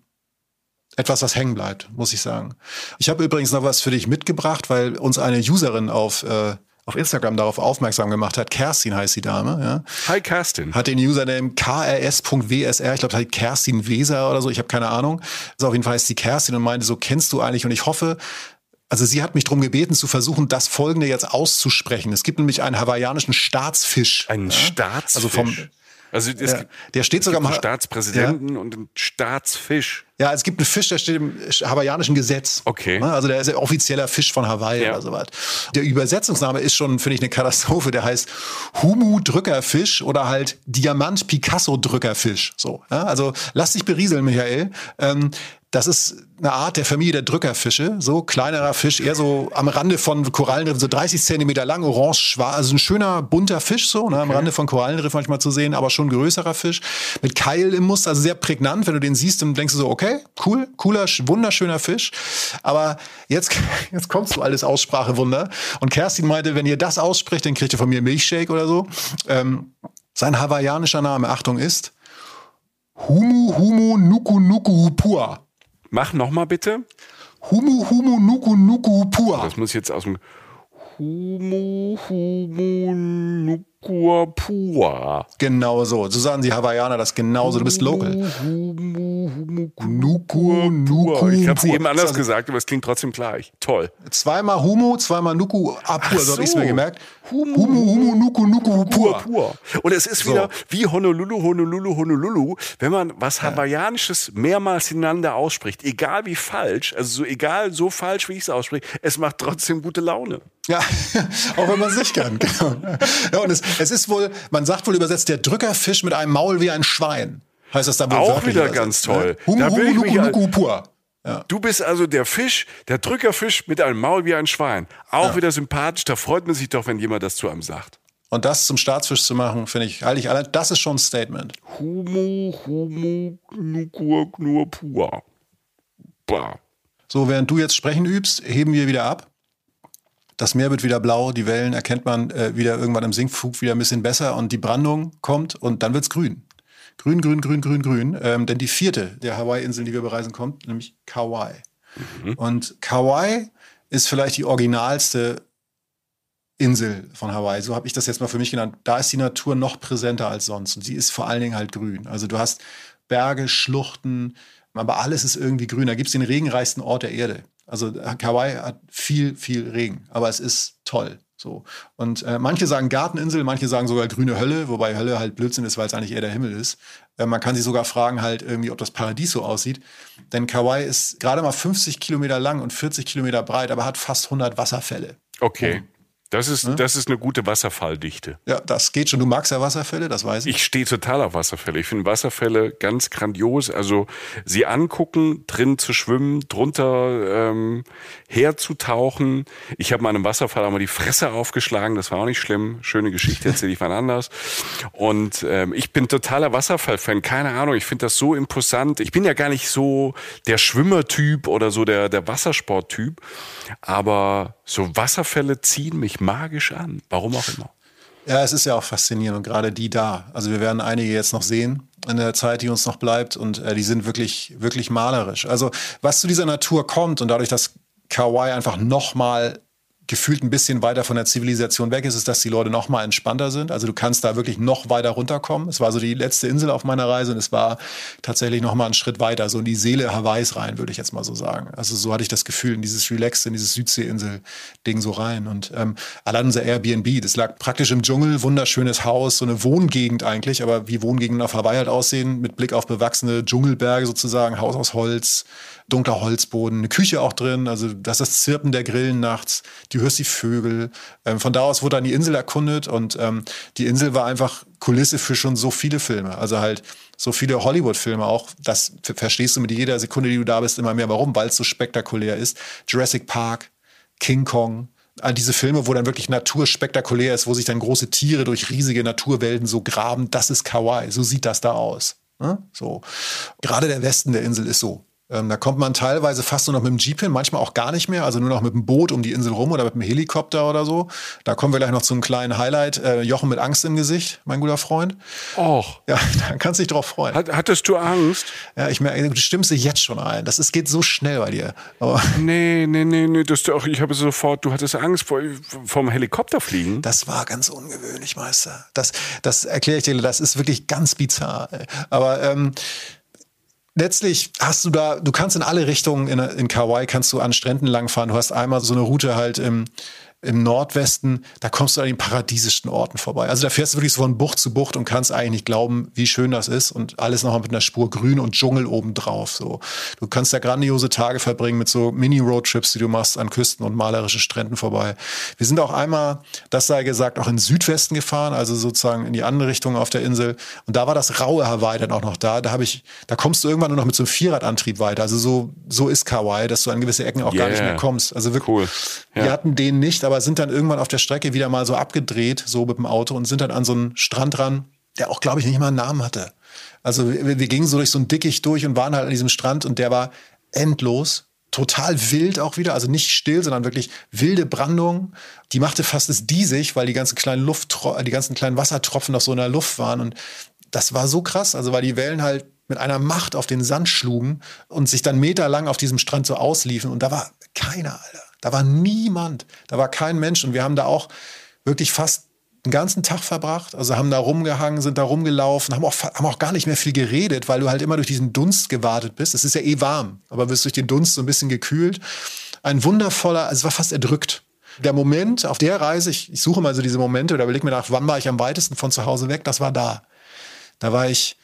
etwas, was hängen bleibt, muss ich sagen. Ich habe übrigens noch was für dich mitgebracht, weil uns eine Userin auf äh, auf Instagram darauf aufmerksam gemacht hat. Kerstin heißt die Dame. Ja. Hi Kerstin. Hat den Username krs.wsr. Ich glaube, das heißt Kerstin Weser oder so. Ich habe keine Ahnung. Also auf jeden Fall ist die Kerstin und meinte, so kennst du eigentlich. Und ich hoffe, also sie hat mich darum gebeten, zu versuchen, das Folgende jetzt auszusprechen. Es gibt nämlich einen hawaiianischen Staatsfisch. Einen ja? Staatsfisch? Also vom also es ja, der steht sogar im Staatspräsidenten ja. und einen Staatsfisch. Ja, es gibt einen Fisch, der steht im hawaiianischen Gesetz. Okay. Ne, also der ist ein offizieller Fisch von Hawaii ja. oder sowas. Der Übersetzungsname ist schon, finde ich, eine Katastrophe. Der heißt Humu-Drückerfisch oder halt Diamant-Picasso-Drückerfisch. So. Also lass dich berieseln, Michael. Ähm, das ist eine Art der Familie der Drückerfische, so kleinerer Fisch, eher so am Rande von Korallenriffen, so 30 Zentimeter lang, orange, schwarz, also ein schöner bunter Fisch so, ne, am Rande von Korallenriffen manchmal zu sehen, aber schon größerer Fisch mit Keil im Muster, also sehr prägnant. Wenn du den siehst, dann denkst du so, okay, cool, cooler, wunderschöner Fisch. Aber jetzt, jetzt kommst du alles Aussprachewunder. Und Kerstin meinte, wenn ihr das ausspricht, dann kriegt ihr von mir Milchshake oder so. Ähm, sein hawaiianischer Name, Achtung, ist Humu Humu Nuku Nuku Pua. Mach nochmal bitte. Humu Humu Nuku Nuku Pua. Das muss ich jetzt aus dem Humu Humu Nuku Pua. Genau so. So sagen die Hawaiianer das genauso. Du bist local. Nuku, Nuku. Ich habe es eben anders gesagt, aber es klingt trotzdem gleich. Toll. Zweimal Humu, zweimal Nuku Apur, so habe ich es mir gemerkt. Humu, Humu, Humu, Nuku, Nuku Pur. Pur. Und es ist wieder wie Honolulu, Honolulu, Honolulu, wenn man was Hawaiianisches mehrmals hintereinander ausspricht, egal wie falsch, also so egal so falsch, wie ich es ausspreche, es macht trotzdem gute Laune. Ja, auch wenn man es nicht kann. Genau. Ja, und es, es ist wohl, man sagt wohl übersetzt, der Drückerfisch mit einem Maul wie ein Schwein. Heißt das da wohl Auch wieder ganz toll. Ne? Humu, da humu, nuku, nuku, pur. Ja. Du bist also der Fisch, der Drückerfisch mit einem Maul wie ein Schwein. Auch ja. wieder sympathisch. Da freut man sich doch, wenn jemand das zu einem sagt. Und das zum Staatsfisch zu machen, finde ich, halte ich allein, das ist schon ein Statement. Humu, humu, nukur, nur pur. Bah. So, während du jetzt sprechen übst, heben wir wieder ab. Das Meer wird wieder blau, die Wellen erkennt man äh, wieder irgendwann im Sinkflug wieder ein bisschen besser und die Brandung kommt und dann wird's grün. Grün, grün, grün, grün, grün. Ähm, denn die vierte der Hawaii-Inseln, die wir bereisen, kommt, nämlich Kauai. Mhm. Und Kauai ist vielleicht die originalste Insel von Hawaii. So habe ich das jetzt mal für mich genannt. Da ist die Natur noch präsenter als sonst. Und sie ist vor allen Dingen halt grün. Also du hast Berge, Schluchten, aber alles ist irgendwie grün. Da gibt es den regenreichsten Ort der Erde. Also Hawaii hat viel, viel Regen, aber es ist toll. So. Und äh, manche sagen Garteninsel, manche sagen sogar grüne Hölle, wobei Hölle halt Blödsinn ist, weil es eigentlich eher der Himmel ist. Äh, man kann sich sogar fragen, halt irgendwie, ob das Paradies so aussieht. Denn Kauai ist gerade mal 50 Kilometer lang und 40 Kilometer breit, aber hat fast 100 Wasserfälle. Okay. Das ist, hm? das ist eine gute Wasserfalldichte. Ja, das geht schon. Du magst ja Wasserfälle, das weiß ich. Ich stehe total auf Wasserfälle. Ich finde Wasserfälle ganz grandios. Also sie angucken, drin zu schwimmen, drunter ähm, herzutauchen. Ich habe mal einem Wasserfall einmal die Fresse aufgeschlagen, das war auch nicht schlimm. Schöne Geschichte erzähle ich mal anders. Und ähm, ich bin totaler Wasserfallfan. Keine Ahnung, ich finde das so imposant. Ich bin ja gar nicht so der Schwimmertyp oder so der, der Wassersporttyp. Aber so Wasserfälle ziehen mich magisch an. Warum auch immer. Ja, es ist ja auch faszinierend und gerade die da. Also wir werden einige jetzt noch sehen in der Zeit, die uns noch bleibt und äh, die sind wirklich, wirklich malerisch. Also was zu dieser Natur kommt und dadurch, dass Kauai einfach nochmal gefühlt ein bisschen weiter von der Zivilisation weg ist, ist, dass die Leute noch mal entspannter sind. Also du kannst da wirklich noch weiter runterkommen. Es war so die letzte Insel auf meiner Reise und es war tatsächlich noch mal einen Schritt weiter, so in die Seele Hawaiis rein, würde ich jetzt mal so sagen. Also so hatte ich das Gefühl, in dieses Relaxed, in dieses Südseeinsel-Ding so rein. Und ähm, allein unser Airbnb, das lag praktisch im Dschungel, wunderschönes Haus, so eine Wohngegend eigentlich, aber wie Wohngegenden auf Hawaii halt aussehen, mit Blick auf bewachsene Dschungelberge sozusagen, Haus aus Holz, dunkler Holzboden, eine Küche auch drin, also das ist das Zirpen der Grillen nachts, du hörst die Vögel. Ähm, von da aus wurde dann die Insel erkundet und ähm, die Insel war einfach Kulisse für schon so viele Filme. Also halt so viele Hollywood-Filme auch. Das verstehst du mit jeder Sekunde, die du da bist, immer mehr. Warum? Weil es so spektakulär ist. Jurassic Park, King Kong, all diese Filme, wo dann wirklich Natur spektakulär ist, wo sich dann große Tiere durch riesige Naturwelten so graben, das ist Kawaii. So sieht das da aus. Ne? So. Gerade der Westen der Insel ist so. Ähm, da kommt man teilweise fast nur noch mit dem Jeep hin, manchmal auch gar nicht mehr, also nur noch mit dem Boot um die Insel rum oder mit dem Helikopter oder so. Da kommen wir gleich noch zu einem kleinen Highlight. Äh, Jochen mit Angst im Gesicht, mein guter Freund. Och. Ja, da kannst du dich drauf freuen. Hat, hattest du Angst? Ja, ich merke, du stimmst dich jetzt schon ein. Das ist, geht so schnell bei dir. Aber nee, nee, nee, nee. Das, auch, ich habe sofort, du hattest Angst vor, vom Helikopterfliegen. Das war ganz ungewöhnlich, Meister. Das, das erkläre ich dir, das ist wirklich ganz bizarr. Aber ähm, letztlich hast du da, du kannst in alle Richtungen in, in Kauai kannst du an Stränden langfahren. Du hast einmal so eine Route halt im, im Nordwesten, da kommst du an den paradiesischsten Orten vorbei. Also da fährst du wirklich so von Bucht zu Bucht und kannst eigentlich nicht glauben, wie schön das ist und alles nochmal mit einer Spur Grün und Dschungel obendrauf. So. Du kannst da grandiose Tage verbringen mit so Mini-Roadtrips, die du machst an Küsten und malerischen Stränden vorbei. Wir sind auch einmal, das sei gesagt, auch in Südwesten gefahren, also sozusagen in die andere Richtung auf der Insel. Und da war das raue Hawaii dann auch noch da. Da habe ich, da kommst du irgendwann nur noch mit so einem Vierradantrieb weiter. Also so, so ist Kauai, dass du an gewisse Ecken auch yeah. gar nicht mehr kommst. Also wirklich, cool. ja. wir hatten den nicht, aber sind dann irgendwann auf der Strecke wieder mal so abgedreht, so mit dem Auto und sind dann an so einen Strand ran, der auch, glaube ich, nicht mal einen Namen hatte. Also wir, wir gingen so durch so ein Dickicht durch und waren halt an diesem Strand und der war endlos, total wild auch wieder, also nicht still, sondern wirklich wilde Brandung. Die machte fast es diesig, weil die ganzen kleinen Luft, die ganzen kleinen Wassertropfen noch so in der Luft waren und das war so krass, also weil die Wellen halt mit einer Macht auf den Sand schlugen und sich dann meterlang auf diesem Strand so ausliefen und da war keiner, Alter. Da war niemand, da war kein Mensch. Und wir haben da auch wirklich fast den ganzen Tag verbracht. Also haben da rumgehangen, sind da rumgelaufen, haben auch, haben auch gar nicht mehr viel geredet, weil du halt immer durch diesen Dunst gewartet bist. Es ist ja eh warm, aber wirst durch den Dunst so ein bisschen gekühlt. Ein wundervoller, also es war fast erdrückt. Der Moment auf der Reise, ich, ich suche mal so diese Momente oder überlege mir nach, wann war ich am weitesten von zu Hause weg, das war da. Da war ich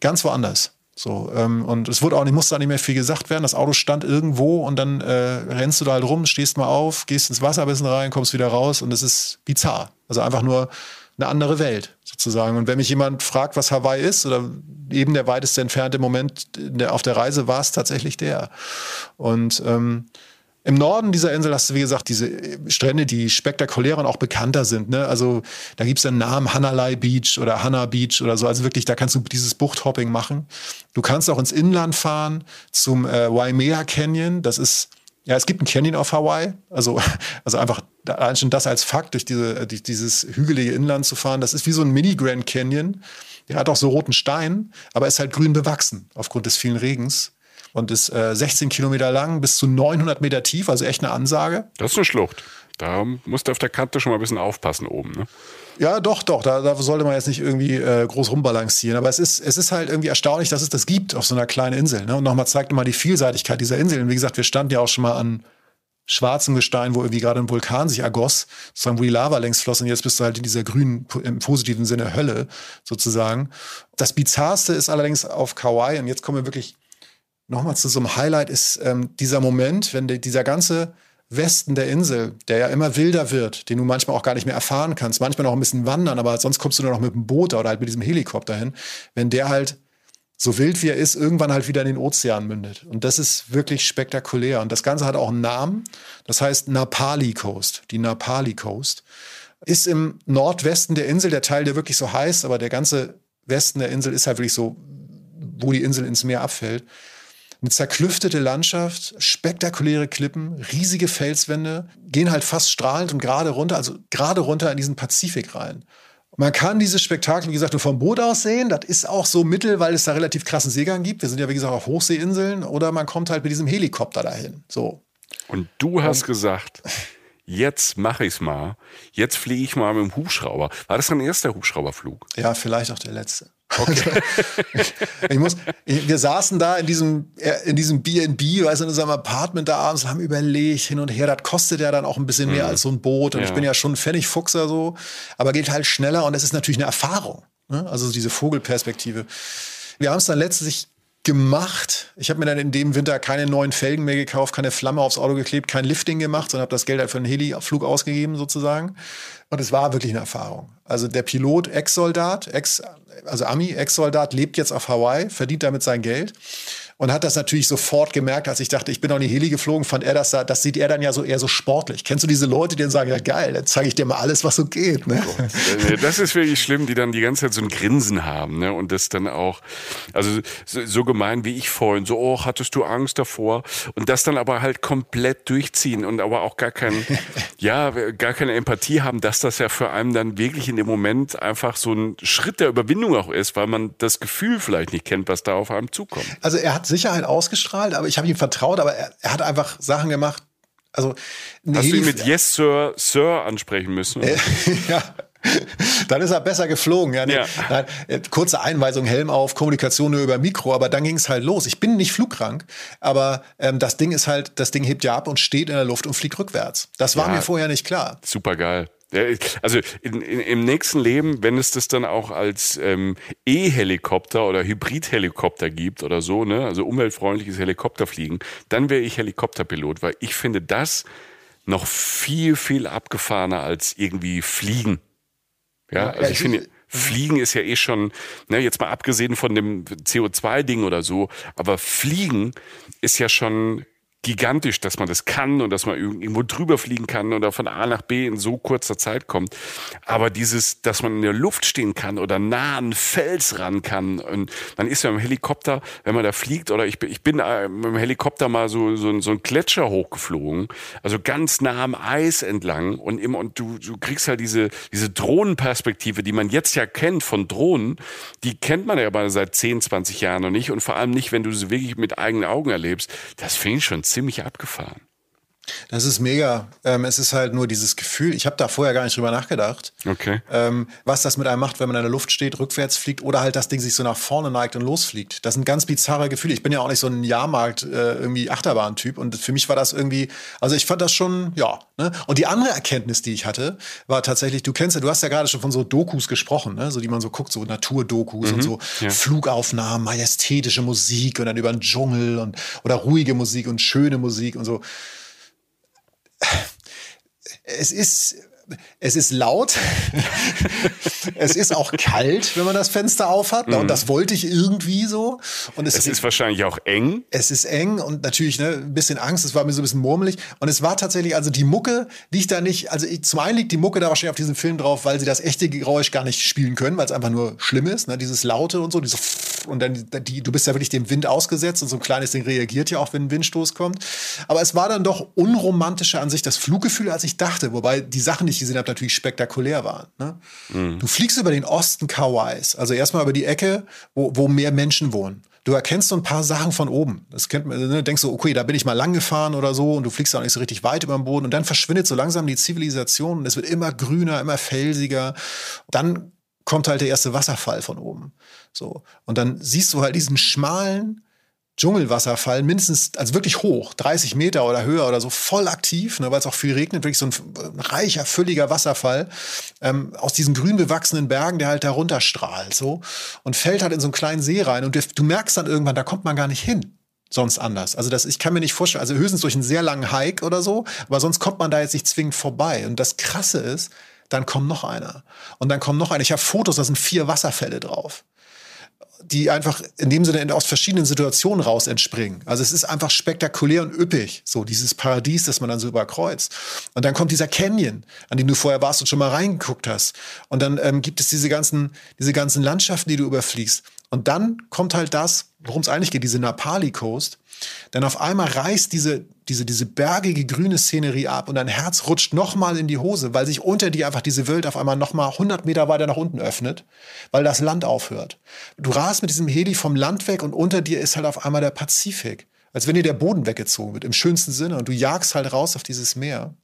ganz woanders. So, ähm, und es wurde auch nicht, musste auch nicht mehr viel gesagt werden. Das Auto stand irgendwo und dann äh, rennst du da halt rum, stehst mal auf, gehst ins Wasser ein bisschen rein, kommst wieder raus und es ist bizarr. Also einfach nur eine andere Welt sozusagen. Und wenn mich jemand fragt, was Hawaii ist, oder eben der weiteste entfernte Moment der, auf der Reise, war es tatsächlich der. Und ähm, Im Norden dieser Insel hast du, wie gesagt, diese Strände, die spektakulärer und auch bekannter sind. Ne? Also da gibt es einen Namen, Hanalei Beach oder Hanna Beach oder so. Also wirklich, da kannst du dieses Buchthopping machen. Du kannst auch ins Inland fahren zum äh, Waimea Canyon. Das ist, ja, es gibt einen Canyon auf Hawaii. Also, also einfach schon das als Fakt, durch, diese, durch dieses hügelige Inland zu fahren. Das ist wie so ein Mini-Grand Canyon. Der hat auch so roten Stein, aber ist halt grün bewachsen aufgrund des vielen Regens und ist äh, 16 Kilometer lang, bis zu 900 Meter tief, also echt eine Ansage. Das ist eine Schlucht. Da musst du auf der Kante schon mal ein bisschen aufpassen oben. Ne? Ja, doch, doch. Da, da sollte man jetzt nicht irgendwie äh, groß rumbalancieren. Aber es ist, es ist halt irgendwie erstaunlich, dass es das gibt auf so einer kleinen Insel. Ne? Und nochmal zeigt nochmal die Vielseitigkeit dieser Insel. Und wie gesagt, wir standen ja auch schon mal an schwarzem Gestein, wo irgendwie gerade ein Vulkan sich ergoss, sozusagen, wo die Lava längs floss und jetzt bist du halt in dieser grünen, im positiven Sinne Hölle sozusagen. Das Bizarrste ist allerdings auf Kauai und jetzt kommen wir wirklich nochmal zu so einem Highlight ist ähm, dieser Moment, wenn die, dieser ganze Westen der Insel, der ja immer wilder wird, den du manchmal auch gar nicht mehr erfahren kannst, manchmal noch ein bisschen wandern, aber sonst kommst du nur noch mit dem Boot oder halt mit diesem Helikopter hin, wenn der halt so wild wie er ist, irgendwann halt wieder in den Ozean mündet. Und das ist wirklich spektakulär. Und das Ganze hat auch einen Namen. Das heißt Napali Coast. Die Napali Coast ist im Nordwesten der Insel, der Teil, der wirklich so heißt, aber der ganze Westen der Insel ist halt wirklich so, wo die Insel ins Meer abfällt. Eine zerklüftete Landschaft, spektakuläre Klippen, riesige Felswände, gehen halt fast strahlend und gerade runter, also gerade runter in diesen Pazifik rein. Man kann dieses Spektakel, wie gesagt, nur vom Boot aus sehen. Das ist auch so mittel, weil es da relativ krassen Seegang gibt. Wir sind ja, wie gesagt, auf Hochseeinseln. Oder man kommt halt mit diesem Helikopter dahin. So. Und du hast und, gesagt, jetzt mache ich es mal. Jetzt fliege ich mal mit dem Hubschrauber. War das dein erster Hubschrauberflug? Ja, vielleicht auch der letzte. Okay. ich muss, wir saßen da in diesem, in diesem B&B, weißt du, in unserem Apartment da abends, haben überlegt hin und her. Das kostet ja dann auch ein bisschen mehr mhm. als so ein Boot. Und ja. ich bin ja schon ein Pfennigfuchser so, aber geht halt schneller und es ist natürlich eine Erfahrung. Ne? Also diese Vogelperspektive. Wir haben es dann letztlich gemacht. Ich habe mir dann in dem Winter keine neuen Felgen mehr gekauft, keine Flamme aufs Auto geklebt, kein Lifting gemacht, sondern habe das Geld halt für einen Heli-Flug ausgegeben sozusagen. Und es war wirklich eine Erfahrung. Also der Pilot, Ex-Soldat, Ex, also Ami, Ex-Soldat, lebt jetzt auf Hawaii, verdient damit sein Geld und hat das natürlich sofort gemerkt, als ich dachte, ich bin auch in die Heli geflogen, fand er das da, das sieht er dann ja so eher so sportlich. Kennst du diese Leute, die dann sagen, ja geil, dann zeige ich dir mal alles, was so geht. Ne? Das ist wirklich schlimm, die dann die ganze Zeit so ein Grinsen haben ne? und das dann auch, also so, so gemein wie ich vorhin, so, oh, hattest du Angst davor und das dann aber halt komplett durchziehen und aber auch gar kein, ja, gar keine Empathie haben, dass das ja für einen dann wirklich in dem Moment einfach so ein Schritt der Überwindung auch ist, weil man das Gefühl vielleicht nicht kennt, was da auf einem zukommt. Also er hat Sicherheit ausgestrahlt, aber ich habe ihm vertraut, aber er, er, hat einfach Sachen gemacht. Also Hast Heli du ihn mit Yes, Sir, Sir ansprechen müssen? ja. Dann ist er besser geflogen. Ja, nee. ja. Nein, äh, kurze Einweisung, Helm auf, Kommunikation nur über Mikro, aber dann ging es halt los. Ich bin nicht flugkrank, aber ähm, das Ding ist halt, das Ding hebt ja ab und steht in der Luft und fliegt rückwärts. Das war ja, mir vorher nicht klar. Super geil. Also in, in, im nächsten Leben, wenn es das dann auch als ähm, E-Helikopter oder Hybrid-Helikopter gibt oder so, ne, also umweltfreundliches Helikopterfliegen, dann wäre ich Helikopterpilot, weil ich finde das noch viel, viel abgefahrener als irgendwie Fliegen. Ja, also ich finde. Fliegen ist ja eh schon, ne, jetzt mal abgesehen von dem CO2-Ding oder so, aber Fliegen ist ja schon gigantisch, dass man das kann und dass man irgendwo drüber fliegen kann oder von A nach B in so kurzer Zeit kommt. Aber dieses, dass man in der Luft stehen kann oder nah an Fels ran kann und man ist ja im Helikopter, wenn man da fliegt oder ich, ich bin äh, mit dem Helikopter mal so, so, so ein Gletscher hochgeflogen, also ganz nah am Eis entlang und immer, und du, du kriegst halt diese, diese Drohnenperspektive, die man jetzt ja kennt von Drohnen, die kennt man ja aber seit 10, 20 Jahren noch nicht und vor allem nicht, wenn du sie wirklich mit eigenen Augen erlebst. Das finde ich schon ziemlich abgefahren. Das ist mega. Ähm, es ist halt nur dieses Gefühl, ich habe da vorher gar nicht drüber nachgedacht, okay. ähm, was das mit einem macht, wenn man in der Luft steht, rückwärts fliegt oder halt das Ding sich so nach vorne neigt und losfliegt. Das sind ganz bizarre Gefühle. Ich bin ja auch nicht so ein Jahrmarkt, äh, irgendwie Achterbahn-Typ und für mich war das irgendwie, also ich fand das schon, ja. Ne? Und die andere Erkenntnis, die ich hatte, war tatsächlich, du kennst ja, du hast ja gerade schon von so Dokus gesprochen, ne? so die man so guckt, so Naturdokus mhm, und so ja. Flugaufnahmen, majestätische Musik und dann über den Dschungel und oder ruhige Musik und schöne Musik und so es ist es ist laut. es ist auch kalt, wenn man das Fenster aufhat. Mhm. Und das wollte ich irgendwie so. Und es, es ist wahrscheinlich auch eng. Es ist eng und natürlich ne, ein bisschen Angst. Es war mir so ein bisschen murmelig. Und es war tatsächlich, also die Mucke liegt da nicht. Also ich, zum einen liegt die Mucke da wahrscheinlich auf diesem Film drauf, weil sie das echte Geräusch gar nicht spielen können, weil es einfach nur schlimm ist. Ne? Dieses Laute und so. Diese und dann die, du bist ja wirklich dem Wind ausgesetzt und so ein kleines Ding reagiert ja auch, wenn ein Windstoß kommt. Aber es war dann doch unromantischer an sich das Fluggefühl, als ich dachte. Wobei die Sachen, die ich gesehen habe, natürlich spektakulär waren. Ne? Mhm. Du fliegst über den Osten Kauais, also erstmal über die Ecke, wo, wo mehr Menschen wohnen. Du erkennst so ein paar Sachen von oben. Das kennt man, ne? denkst so, okay, da bin ich mal lang gefahren oder so und du fliegst auch nicht so richtig weit über den Boden und dann verschwindet so langsam die Zivilisation und es wird immer grüner, immer felsiger. Dann kommt halt der erste Wasserfall von oben. So. Und dann siehst du halt diesen schmalen, Dschungelwasserfall mindestens, also wirklich hoch, 30 Meter oder höher oder so, voll aktiv, ne, weil es auch viel regnet, wirklich so ein, reicher, fülliger Wasserfall ähm, aus diesen grün bewachsenen Bergen, der halt da runterstrahlt so und fällt halt in so einen kleinen See rein und du, du merkst dann irgendwann, da kommt man gar nicht hin sonst anders. Also das, ich kann mir nicht vorstellen, also höchstens durch einen sehr langen Hike oder so, aber sonst kommt man da jetzt nicht zwingend vorbei. Und das Krasse ist, dann kommt noch einer. Und dann kommt noch einer. Ich habe Fotos, da sind vier Wasserfälle drauf die einfach in dem Sinne aus verschiedenen Situationen raus entspringen. Also es ist einfach spektakulär und üppig, so dieses Paradies, das man dann so überkreuzt. Und dann kommt dieser Canyon, an dem du vorher warst und schon mal reingeguckt hast. Und dann ähm, gibt es diese ganzen, diese ganzen Landschaften, die du überfliegst. Und dann kommt halt das, worum es eigentlich geht, diese Napali Coast. Denn auf einmal reißt diese, diese, diese bergige grüne Szenerie ab und dein Herz rutscht nochmal in die Hose, weil sich unter dir einfach diese Welt auf einmal nochmal 100 Meter weiter nach unten öffnet, weil das Land aufhört. Du rast mit diesem Heli vom Land weg und unter dir ist halt auf einmal der Pazifik. Als wenn dir der Boden weggezogen wird, im schönsten Sinne. Und du jagst halt raus auf dieses Meer.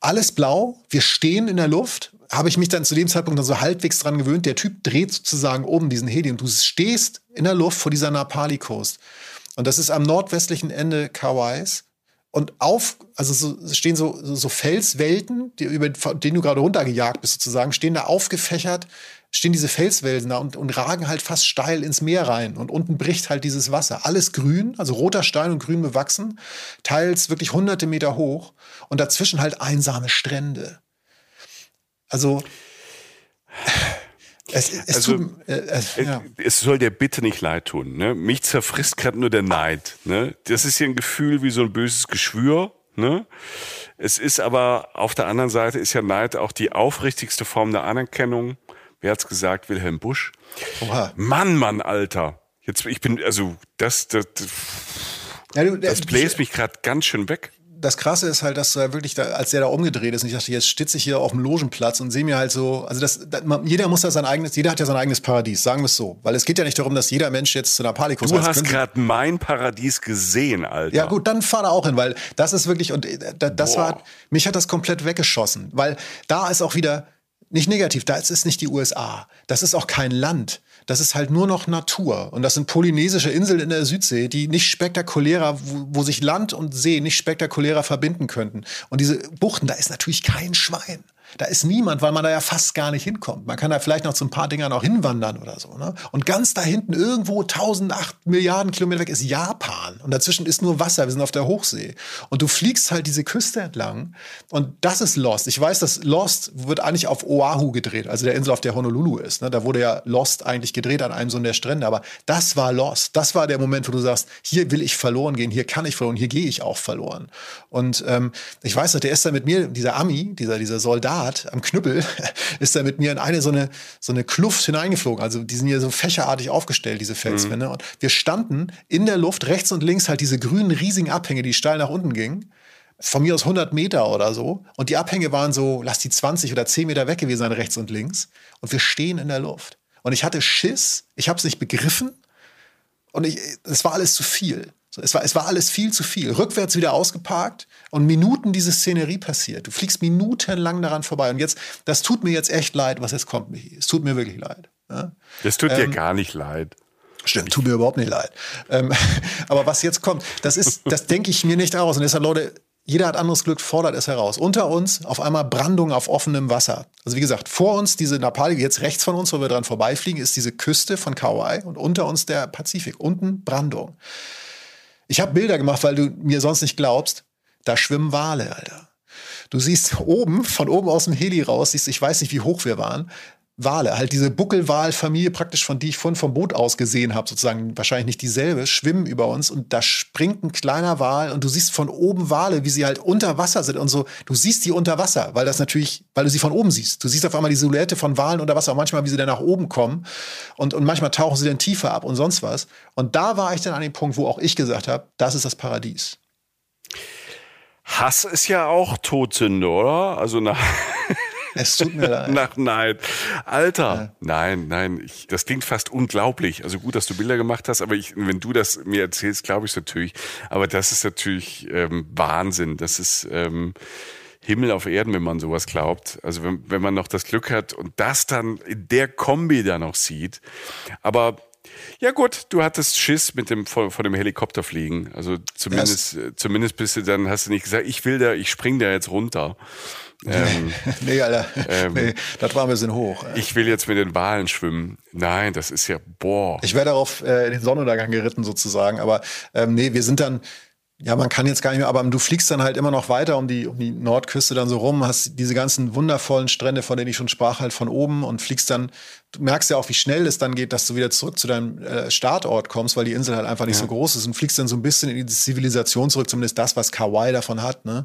Alles blau, wir stehen in der Luft. Habe ich mich dann zu dem Zeitpunkt dann so halbwegs dran gewöhnt. Der Typ dreht sozusagen oben diesen Heli und du stehst in der Luft vor dieser Napali Coast. Und das ist am nordwestlichen Ende Kauais. Und auf, also so, stehen so, so Felswelten, die, über denen du gerade runtergejagt bist, sozusagen, stehen da aufgefächert, stehen diese Felswelsen da und, und ragen halt fast steil ins Meer rein. Und unten bricht halt dieses Wasser. Alles grün, also roter Stein und grün bewachsen, teils wirklich hunderte Meter hoch und dazwischen halt einsame Strände. Also es, es, also, tut, äh, äh, ja. es soll dir bitte nicht leid tun. Ne? Mich zerfrisst gerade nur der Neid. Ne? Das ist hier ein Gefühl wie so ein böses Geschwür. Ne? Es ist aber auf der anderen Seite ist ja Neid auch die aufrichtigste Form der Anerkennung. Wer hat's gesagt? Wilhelm Busch. Oha. Mann, Mann, Alter. Jetzt, ich bin, also, das, das, das, ja, du, das bläst mich gerade ganz schön weg das Krasse ist halt, dass du ja wirklich, da, als der da umgedreht ist, und ich dachte, jetzt stitze ich hier auf dem Logenplatz und sehe mir halt so, also das, das, jeder muss ja sein eigenes, jeder hat ja sein eigenes Paradies, sagen wir es so. Weil es geht ja nicht darum, dass jeder Mensch jetzt zu einer kommt. Du hast gerade mein Paradies gesehen, Alter. Ja gut, dann fahr da auch hin, weil das ist wirklich, und äh, das Boah. war, mich hat das komplett weggeschossen. Weil da ist auch wieder, nicht negativ, da ist es nicht die USA. Das ist auch kein Land das ist halt nur noch Natur. Und das sind polynesische Inseln in der Südsee, die nicht spektakulärer, wo, wo sich Land und See nicht spektakulärer verbinden könnten. Und diese Buchten, da ist natürlich kein Schwein. Da ist niemand, weil man da ja fast gar nicht hinkommt. Man kann da vielleicht noch zu ein paar Dingern auch hinwandern oder so. Ne? Und ganz da hinten, irgendwo 1008 Milliarden Kilometer weg, ist Japan. Und dazwischen ist nur Wasser. Wir sind auf der Hochsee. Und du fliegst halt diese Küste entlang. Und das ist Lost. Ich weiß, dass Lost wird eigentlich auf Oahu gedreht, also der Insel, auf der Honolulu ist. Ne? Da wurde ja Lost eigentlich gedreht an einem so der Strände. Aber das war Lost. Das war der Moment, wo du sagst, hier will ich verloren gehen, hier kann ich verloren, hier gehe ich auch verloren. Und ähm, ich weiß, der ist da mit mir, dieser Ami, dieser, dieser Soldat, Soldat am Knüppel ist da mit mir in eine so eine, so eine Kluft hineingeflogen. Also die sind hier so fächerartig aufgestellt, diese Felswände. Mhm. Und wir standen in der Luft, rechts und links halt diese grünen, riesigen Abhänge, die steil nach unten gingen. Von mir aus 100 Meter oder so. Und die Abhänge waren so, lass die 20 oder 10 Meter weg gewesen sein, rechts und links. Und wir stehen in der Luft. Und ich hatte Schiss, ich habe es nicht begriffen. Und es war alles zu viel. Es war, es war alles viel zu viel. Rückwärts wieder ausgeparkt und Minuten diese Szenerie passiert. Du fliegst minutenlang daran vorbei. Und jetzt, das tut mir jetzt echt leid, was jetzt kommt, Michi. Es tut mir wirklich leid. Ja? Das tut ähm, dir gar nicht leid. Stimmt, tut mir überhaupt nicht leid. Ähm, aber was jetzt kommt, das ist, das denke ich mir nicht aus. Und deshalb, Leute, jeder hat anderes Glück, fordert es heraus. Unter uns auf einmal Brandung auf offenem Wasser. Also wie gesagt, vor uns diese Napali, jetzt rechts von uns, wo wir dran vorbeifliegen, ist diese Küste von Kauai und unter uns der Pazifik. Unten Brandung. Ich habe Bilder gemacht, weil du mir sonst nicht glaubst. Da schwimmen Wale, Alter. Du siehst oben, von oben aus dem Heli raus, siehst, ich weiß nicht, wie hoch wir waren, Wale, halt diese Buckelwalfamilie praktisch, von die ich vorhin vom Boot aus gesehen habe, sozusagen wahrscheinlich nicht dieselbe, schwimmen über uns und da springt ein kleiner Wal und du siehst von oben Wale, wie sie halt unter Wasser sind und so. Du siehst die unter Wasser, weil das natürlich, weil du sie von oben siehst. Du siehst auf einmal die Silhouette von Walen unter Wasser, manchmal, wie sie dann nach oben kommen und, und manchmal tauchen sie dann tiefer ab und sonst was. Und da war ich dann an dem Punkt, wo auch ich gesagt habe, das ist das Paradies. Hass ist ja auch Todsünde, oder? Also nach Es tut mir leid. Nach Neid. Alter, ja. nein, nein, ich, das klingt fast unglaublich. Also gut, dass du Bilder gemacht hast, aber ich, wenn du das mir erzählst, glaube ich es natürlich. Aber das ist natürlich ähm, Wahnsinn. Das ist ähm, Himmel auf Erden, wenn man sowas glaubt. Also wenn, wenn man noch das Glück hat und das dann in der Kombi da noch sieht. Aber ja gut, du hattest Schiss mit dem vor, vor dem Helikopter fliegen. Also zumindest, yes. zumindest bist du dann hast du nicht gesagt, ich will da, ich spring da jetzt runter. Ähm, nee, Alter. Ähm, nee, das war ein bisschen hoch. Ich will jetzt mit den Walen schwimmen. Nein, das ist ja, boah. Ich wäre darauf äh, in den Sonnenuntergang geritten sozusagen. Aber ähm, nee, wir sind dann, ja, man kann jetzt gar nicht mehr, aber du fliegst dann halt immer noch weiter um die, um die Nordküste dann so rum, hast diese ganzen wundervollen Strände, von denen ich schon sprach, halt von oben und fliegst dann, du merkst ja auch, wie schnell es dann geht, dass du wieder zurück zu deinem äh, Startort kommst, weil die Insel halt einfach nicht ja. so groß ist und fliegst dann so ein bisschen in die Zivilisation zurück, zumindest das, was Kauai davon hat, ne?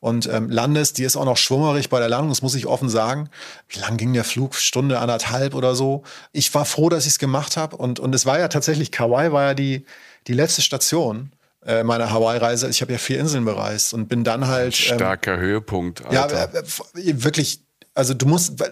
Und ähm, landest, die ist auch noch schwummerig bei der Landung, das muss ich offen sagen. Wie lang ging der Flug? Stunde, anderthalb oder so. Ich war froh, dass ich es gemacht habe und, und es war ja tatsächlich, Kauai war ja die, die letzte Station äh, meiner Hawaii-Reise. Ich habe ja vier Inseln bereist und bin dann halt. Ähm, Starker Höhepunkt. Alter. Ja, äh, äh, wirklich. Also du musst,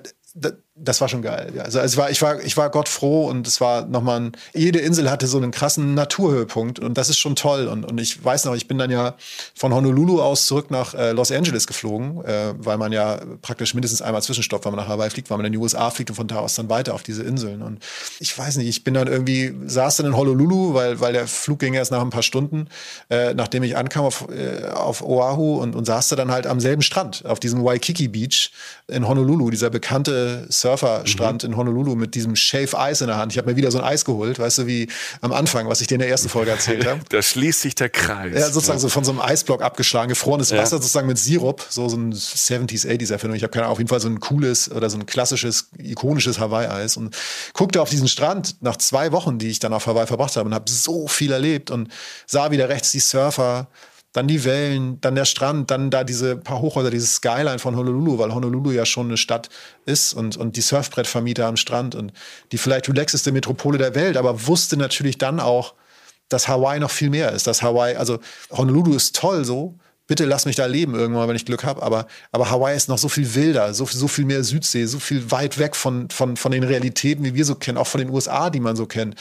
das war schon geil. Ja. Also, ich war, ich war, ich war Gott froh und es war nochmal ein, jede Insel hatte so einen krassen Naturhöhepunkt und das ist schon toll. Und, und ich weiß noch, ich bin dann ja von Honolulu aus zurück nach äh, Los Angeles geflogen, äh, weil man ja praktisch mindestens einmal zwischenstoppt, wenn man nach Hawaii fliegt, weil man in die USA fliegt und von da aus dann weiter auf diese Inseln. Und ich weiß nicht, ich bin dann irgendwie, saß dann in Honolulu, weil, weil der Flug ging erst nach ein paar Stunden, äh, nachdem ich ankam auf, äh, auf Oahu und, und saß da dann halt am selben Strand, auf diesem Waikiki Beach in Honolulu, dieser bekannte Surf Surferstrand mhm. in Honolulu mit diesem Shave Eis in der Hand. Ich habe mir wieder so ein Eis geholt, weißt du, wie am Anfang, was ich dir in der ersten Folge erzählt habe. da schließt sich der Kreis. Ja, sozusagen ja. so von so einem Eisblock abgeschlagen, gefrorenes ja. Wasser sozusagen mit Sirup, so, so ein 70s, 80s Erfindung. Ich habe keine Ahnung, auf jeden Fall so ein cooles oder so ein klassisches, ikonisches Hawaii-Eis und guckte auf diesen Strand nach zwei Wochen, die ich dann auf Hawaii verbracht habe und habe so viel erlebt und sah wieder rechts die Surfer dann die Wellen, dann der Strand, dann da diese paar Hochhäuser, dieses Skyline von Honolulu, weil Honolulu ja schon eine Stadt ist und, und die Surfbrettvermieter am Strand und die vielleicht relaxeste Metropole der Welt, aber wusste natürlich dann auch, dass Hawaii noch viel mehr ist. Dass Hawaii, also Honolulu ist toll so, bitte lass mich da leben irgendwann, wenn ich Glück habe. Aber, aber Hawaii ist noch so viel wilder, so, so viel mehr Südsee, so viel weit weg von, von, von den Realitäten, wie wir so kennen, auch von den USA, die man so kennt.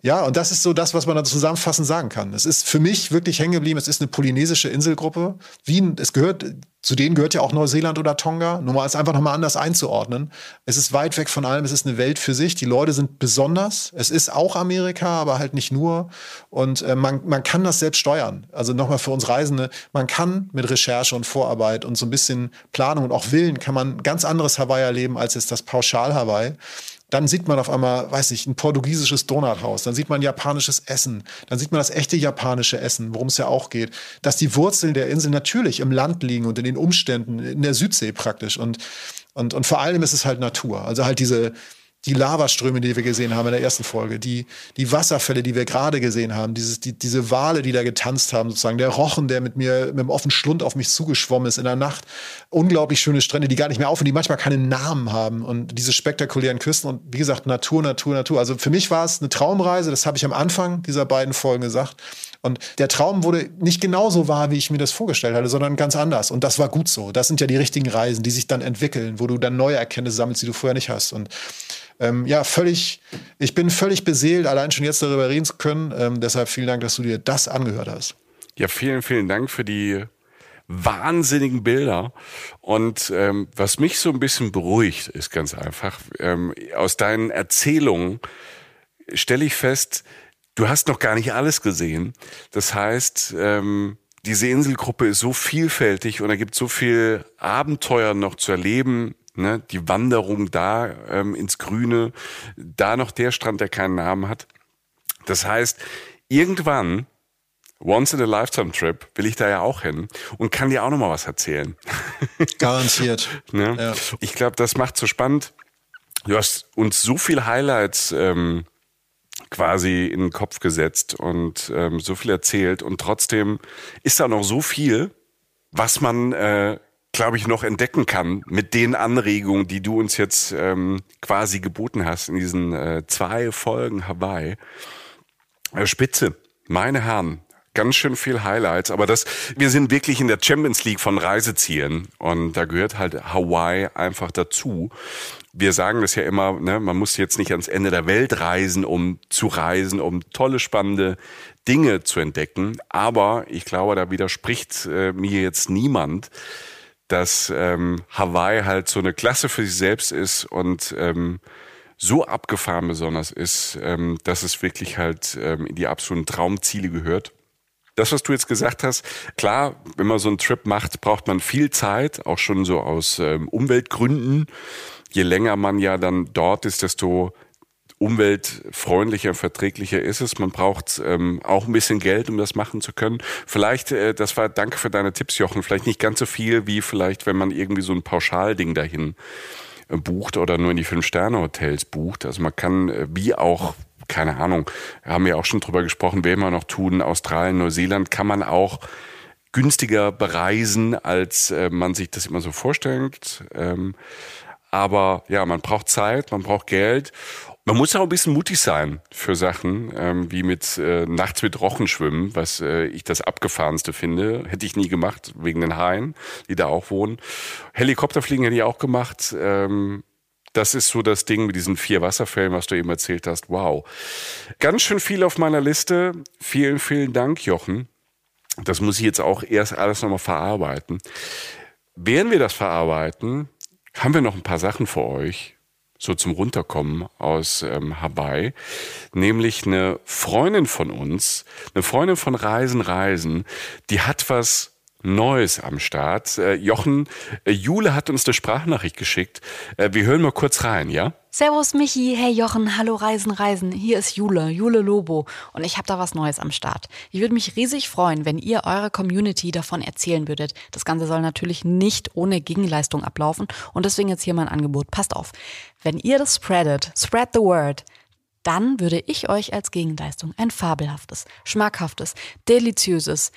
Ja, und das ist so das, was man da zusammenfassend sagen kann. Es ist für mich wirklich hängen geblieben, es ist eine polynesische Inselgruppe. Wien, es gehört, zu denen gehört ja auch Neuseeland oder Tonga, nur mal es einfach nochmal anders einzuordnen. Es ist weit weg von allem, es ist eine Welt für sich. Die Leute sind besonders. Es ist auch Amerika, aber halt nicht nur. Und äh, man, man kann das selbst steuern. Also nochmal für uns Reisende, man kann mit Recherche und Vorarbeit und so ein bisschen Planung und auch Willen kann man ganz anderes Hawaii erleben als jetzt das Pauschal-Hawaii. Dann sieht man auf einmal, weiß ich, ein portugiesisches Donuthaus. Dann sieht man japanisches Essen. Dann sieht man das echte japanische Essen, worum es ja auch geht. Dass die Wurzeln der Insel natürlich im Land liegen und in den Umständen, in der Südsee praktisch. Und, und, und vor allem ist es halt Natur. Also halt diese, die Lavaströme, die wir gesehen haben in der ersten Folge, die, die Wasserfälle, die wir gerade gesehen haben, dieses, die, diese Wale, die da getanzt haben, sozusagen, der Rochen, der mit mir mit dem offenen Schlund auf mich zugeschwommen ist in der Nacht, unglaublich schöne Strände, die gar nicht mehr aufhören, die manchmal keinen Namen haben und diese spektakulären Küsten und wie gesagt, Natur, Natur, Natur. Also für mich war es eine Traumreise, das habe ich am Anfang dieser beiden Folgen gesagt. Und der Traum wurde nicht genauso wahr, wie ich mir das vorgestellt hatte, sondern ganz anders. Und das war gut so. Das sind ja die richtigen Reisen, die sich dann entwickeln, wo du dann neue Erkenntnisse sammelst, die du vorher nicht hast. Und ähm, ja, völlig, ich bin völlig beseelt, allein schon jetzt darüber reden zu können. Ähm, deshalb vielen Dank, dass du dir das angehört hast. Ja, vielen, vielen Dank für die wahnsinnigen Bilder. Und ähm, was mich so ein bisschen beruhigt, ist ganz einfach, ähm, aus deinen Erzählungen stelle ich fest, du hast noch gar nicht alles gesehen. Das heißt, ähm, diese Inselgruppe ist so vielfältig und da gibt so viel Abenteuer noch zu erleben, ne, die Wanderung da ähm, ins Grüne, da noch der Strand, der keinen Namen hat. Das heißt, irgendwann Once in a Lifetime Trip will ich da ja auch hin und kann dir auch noch mal was erzählen. Garantiert. ne? ja. Ich glaube, das macht so spannend. Du hast uns so viel Highlights ähm, quasi in den Kopf gesetzt und ähm, so viel erzählt und trotzdem ist da noch so viel, was man äh, glaube ich, noch entdecken kann mit den Anregungen, die du uns jetzt ähm, quasi geboten hast in diesen äh, zwei Folgen Hawaii. Äh, Spitze, meine Herren, ganz schön viel Highlights, aber das, wir sind wirklich in der Champions League von Reisezielen und da gehört halt Hawaii einfach dazu. Wir sagen das ja immer, ne, man muss jetzt nicht ans Ende der Welt reisen, um zu reisen, um tolle, spannende Dinge zu entdecken. Aber ich glaube, da widerspricht äh, mir jetzt niemand, dass ähm, Hawaii halt so eine Klasse für sich selbst ist und ähm, so abgefahren besonders ist, ähm, dass es wirklich halt ähm, in die absoluten Traumziele gehört. Das, was du jetzt gesagt hast, klar, wenn man so einen Trip macht, braucht man viel Zeit, auch schon so aus ähm, Umweltgründen. Je länger man ja dann dort ist, desto umweltfreundlicher, verträglicher ist es. Man braucht ähm, auch ein bisschen Geld, um das machen zu können. Vielleicht, äh, das war, danke für deine Tipps, Jochen, vielleicht nicht ganz so viel wie vielleicht, wenn man irgendwie so ein Pauschalding dahin äh, bucht oder nur in die Fünf-Sterne-Hotels bucht. Also man kann, äh, wie auch keine Ahnung, haben wir auch schon drüber gesprochen, werden wir noch tun, Australien, Neuseeland kann man auch günstiger bereisen, als äh, man sich das immer so vorstellt. Ähm, aber ja, man braucht Zeit, man braucht Geld man muss auch ein bisschen mutig sein für Sachen, ähm, wie mit äh, nachts mit Rochen schwimmen, was äh, ich das abgefahrenste finde. Hätte ich nie gemacht, wegen den Haien, die da auch wohnen. Helikopterfliegen hätte ich auch gemacht. Ähm, das ist so das Ding mit diesen vier Wasserfällen, was du eben erzählt hast. Wow. Ganz schön viel auf meiner Liste. Vielen, vielen Dank, Jochen. Das muss ich jetzt auch erst alles nochmal verarbeiten. Während wir das verarbeiten, haben wir noch ein paar Sachen für euch so zum Runterkommen aus ähm, Hawaii, nämlich eine Freundin von uns, eine Freundin von Reisen, Reisen, die hat was Neues am Start. Äh, Jochen, äh, Jule hat uns eine Sprachnachricht geschickt. Äh, wir hören mal kurz rein, ja? Servus Michi, hey Jochen, hallo Reisen, Reisen. Hier ist Jule, Jule Lobo und ich habe da was Neues am Start. Ich würde mich riesig freuen, wenn ihr eurer Community davon erzählen würdet. Das Ganze soll natürlich nicht ohne Gegenleistung ablaufen und deswegen jetzt hier mein Angebot. Passt auf. Wenn ihr das spreadet, spread the word, dann würde ich euch als Gegenleistung ein fabelhaftes, schmackhaftes, deliziöses,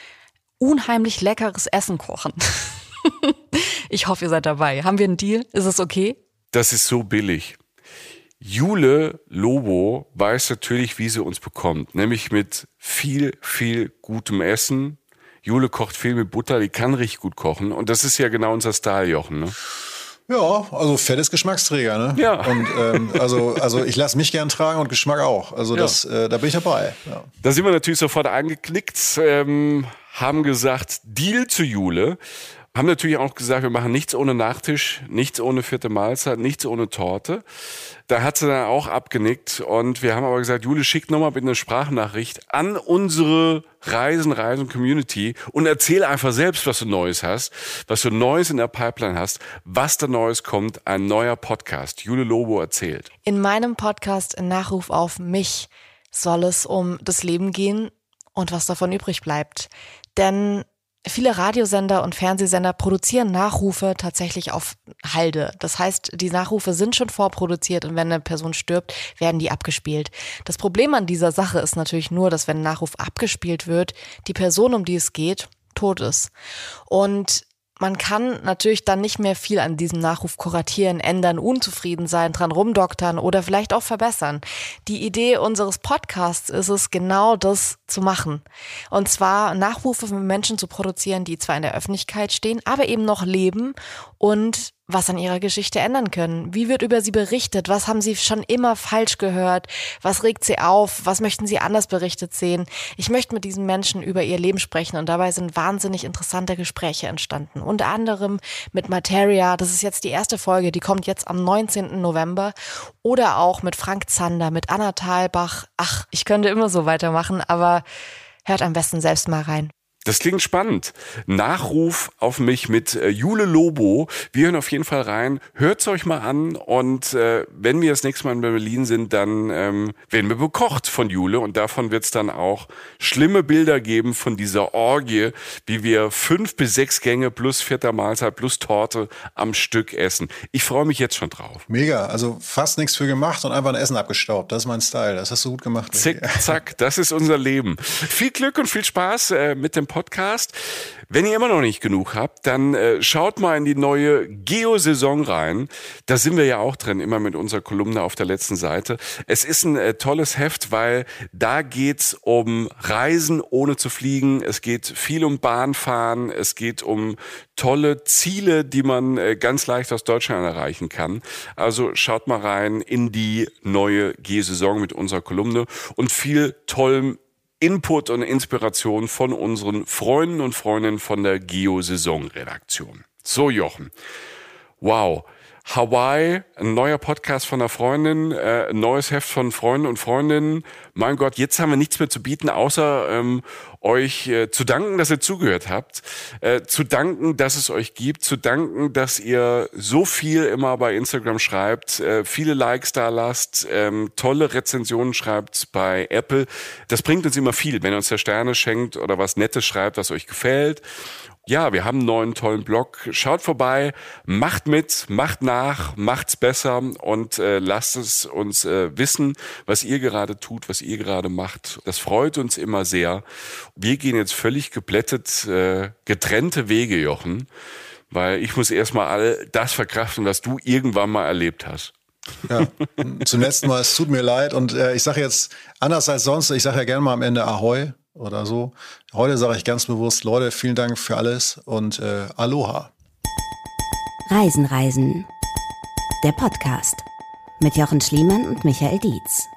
unheimlich leckeres Essen kochen. ich hoffe, ihr seid dabei. Haben wir einen Deal? Ist es okay? Das ist so billig. Jule Lobo weiß natürlich, wie sie uns bekommt, nämlich mit viel, viel gutem Essen. Jule kocht viel mit Butter, die kann richtig gut kochen und das ist ja genau unser Style, Jochen. Ne? Ja, also Fett ist Geschmacksträger, ne? Ja. Und ähm, also, also ich lasse mich gern tragen und Geschmack auch. Also das, ja. äh, da bin ich dabei. Ja. Da sind wir natürlich sofort angeklickt. Ähm, haben gesagt, Deal zu Jule. Haben natürlich auch gesagt, wir machen nichts ohne Nachtisch, nichts ohne vierte Mahlzeit, nichts ohne Torte. Da hat sie dann auch abgenickt und wir haben aber gesagt, Jule, schick nochmal bitte eine Sprachnachricht an unsere Reisen, Reisen Community und erzähl einfach selbst, was du Neues hast, was du Neues in der Pipeline hast, was da Neues kommt, ein neuer Podcast. Jule Lobo erzählt. In meinem Podcast Nachruf auf mich soll es um das Leben gehen und was davon übrig bleibt. Denn Viele Radiosender und Fernsehsender produzieren Nachrufe tatsächlich auf Halde. Das heißt, die Nachrufe sind schon vorproduziert und wenn eine Person stirbt, werden die abgespielt. Das Problem an dieser Sache ist natürlich nur, dass wenn ein Nachruf abgespielt wird, die Person, um die es geht, tot ist. Und man kann natürlich dann nicht mehr viel an diesem Nachruf kuratieren, ändern, unzufrieden sein, dran rumdoktern oder vielleicht auch verbessern. Die Idee unseres Podcasts ist es, genau das zu machen. Und zwar Nachrufe von Menschen zu produzieren, die zwar in der Öffentlichkeit stehen, aber eben noch leben und was an ihrer Geschichte ändern können. Wie wird über sie berichtet? Was haben sie schon immer falsch gehört? Was regt sie auf? Was möchten sie anders berichtet sehen? Ich möchte mit diesen Menschen über ihr Leben sprechen und dabei sind wahnsinnig interessante Gespräche entstanden. Unter anderem mit Materia, das ist jetzt die erste Folge, die kommt jetzt am 19. November. Oder auch mit Frank Zander, mit Anna Thalbach. Ach, ich könnte immer so weitermachen, aber hört am besten selbst mal rein. Das klingt spannend. Nachruf auf mich mit äh, Jule Lobo. Wir hören auf jeden Fall rein. Hört's euch mal an und äh, wenn wir das nächste Mal in Berlin sind, dann ähm, werden wir bekocht von Jule und davon wird's dann auch schlimme Bilder geben von dieser Orgie, wie wir fünf bis sechs Gänge plus vierter Mahlzeit plus Torte am Stück essen. Ich freue mich jetzt schon drauf. Mega, also fast nichts für gemacht und einfach ein Essen abgestaubt. Das ist mein Style. Das hast du gut gemacht. Zick, zack, das ist unser Leben. Viel Glück und viel Spaß äh, mit dem Podcast. Wenn ihr immer noch nicht genug habt, dann äh, schaut mal in die neue Geo-Saison rein. Da sind wir ja auch drin, immer mit unserer Kolumne auf der letzten Seite. Es ist ein äh, tolles Heft, weil da geht's um Reisen ohne zu fliegen. Es geht viel um Bahnfahren. Es geht um tolle Ziele, die man äh, ganz leicht aus Deutschland erreichen kann. Also schaut mal rein in die neue G-Saison mit unserer Kolumne und viel tollem Input und Inspiration von unseren Freunden und Freundinnen von der Geo-Saison-Redaktion. So, Jochen. Wow. Hawaii, ein neuer Podcast von einer Freundin, äh, ein neues Heft von Freunden und Freundinnen. Mein Gott, jetzt haben wir nichts mehr zu bieten, außer ähm, euch äh, zu danken, dass ihr zugehört habt, äh, zu danken, dass es euch gibt, zu danken, dass ihr so viel immer bei Instagram schreibt, äh, viele Likes da lasst, ähm, tolle Rezensionen schreibt bei Apple. Das bringt uns immer viel, wenn ihr uns der Sterne schenkt oder was Nettes schreibt, was euch gefällt ja, wir haben einen neuen tollen Blog. Schaut vorbei, macht mit, macht nach, macht's besser und äh, lasst es uns äh, wissen, was ihr gerade tut, was ihr gerade macht. Das freut uns immer sehr. Wir gehen jetzt völlig geblättet, äh, getrennte Wege, Jochen, weil ich muss erstmal all das verkraften, was du irgendwann mal erlebt hast. Ja, zunächst mal, es tut mir leid und äh, ich sage jetzt anders als sonst, ich sage ja gerne mal am Ende Ahoi oder so. Heute sage ich ganz bewusst, Leute, vielen Dank für alles und äh, Aloha. Reisen, Reisen. Der Podcast mit Jochen Schliemann und Michael Dietz.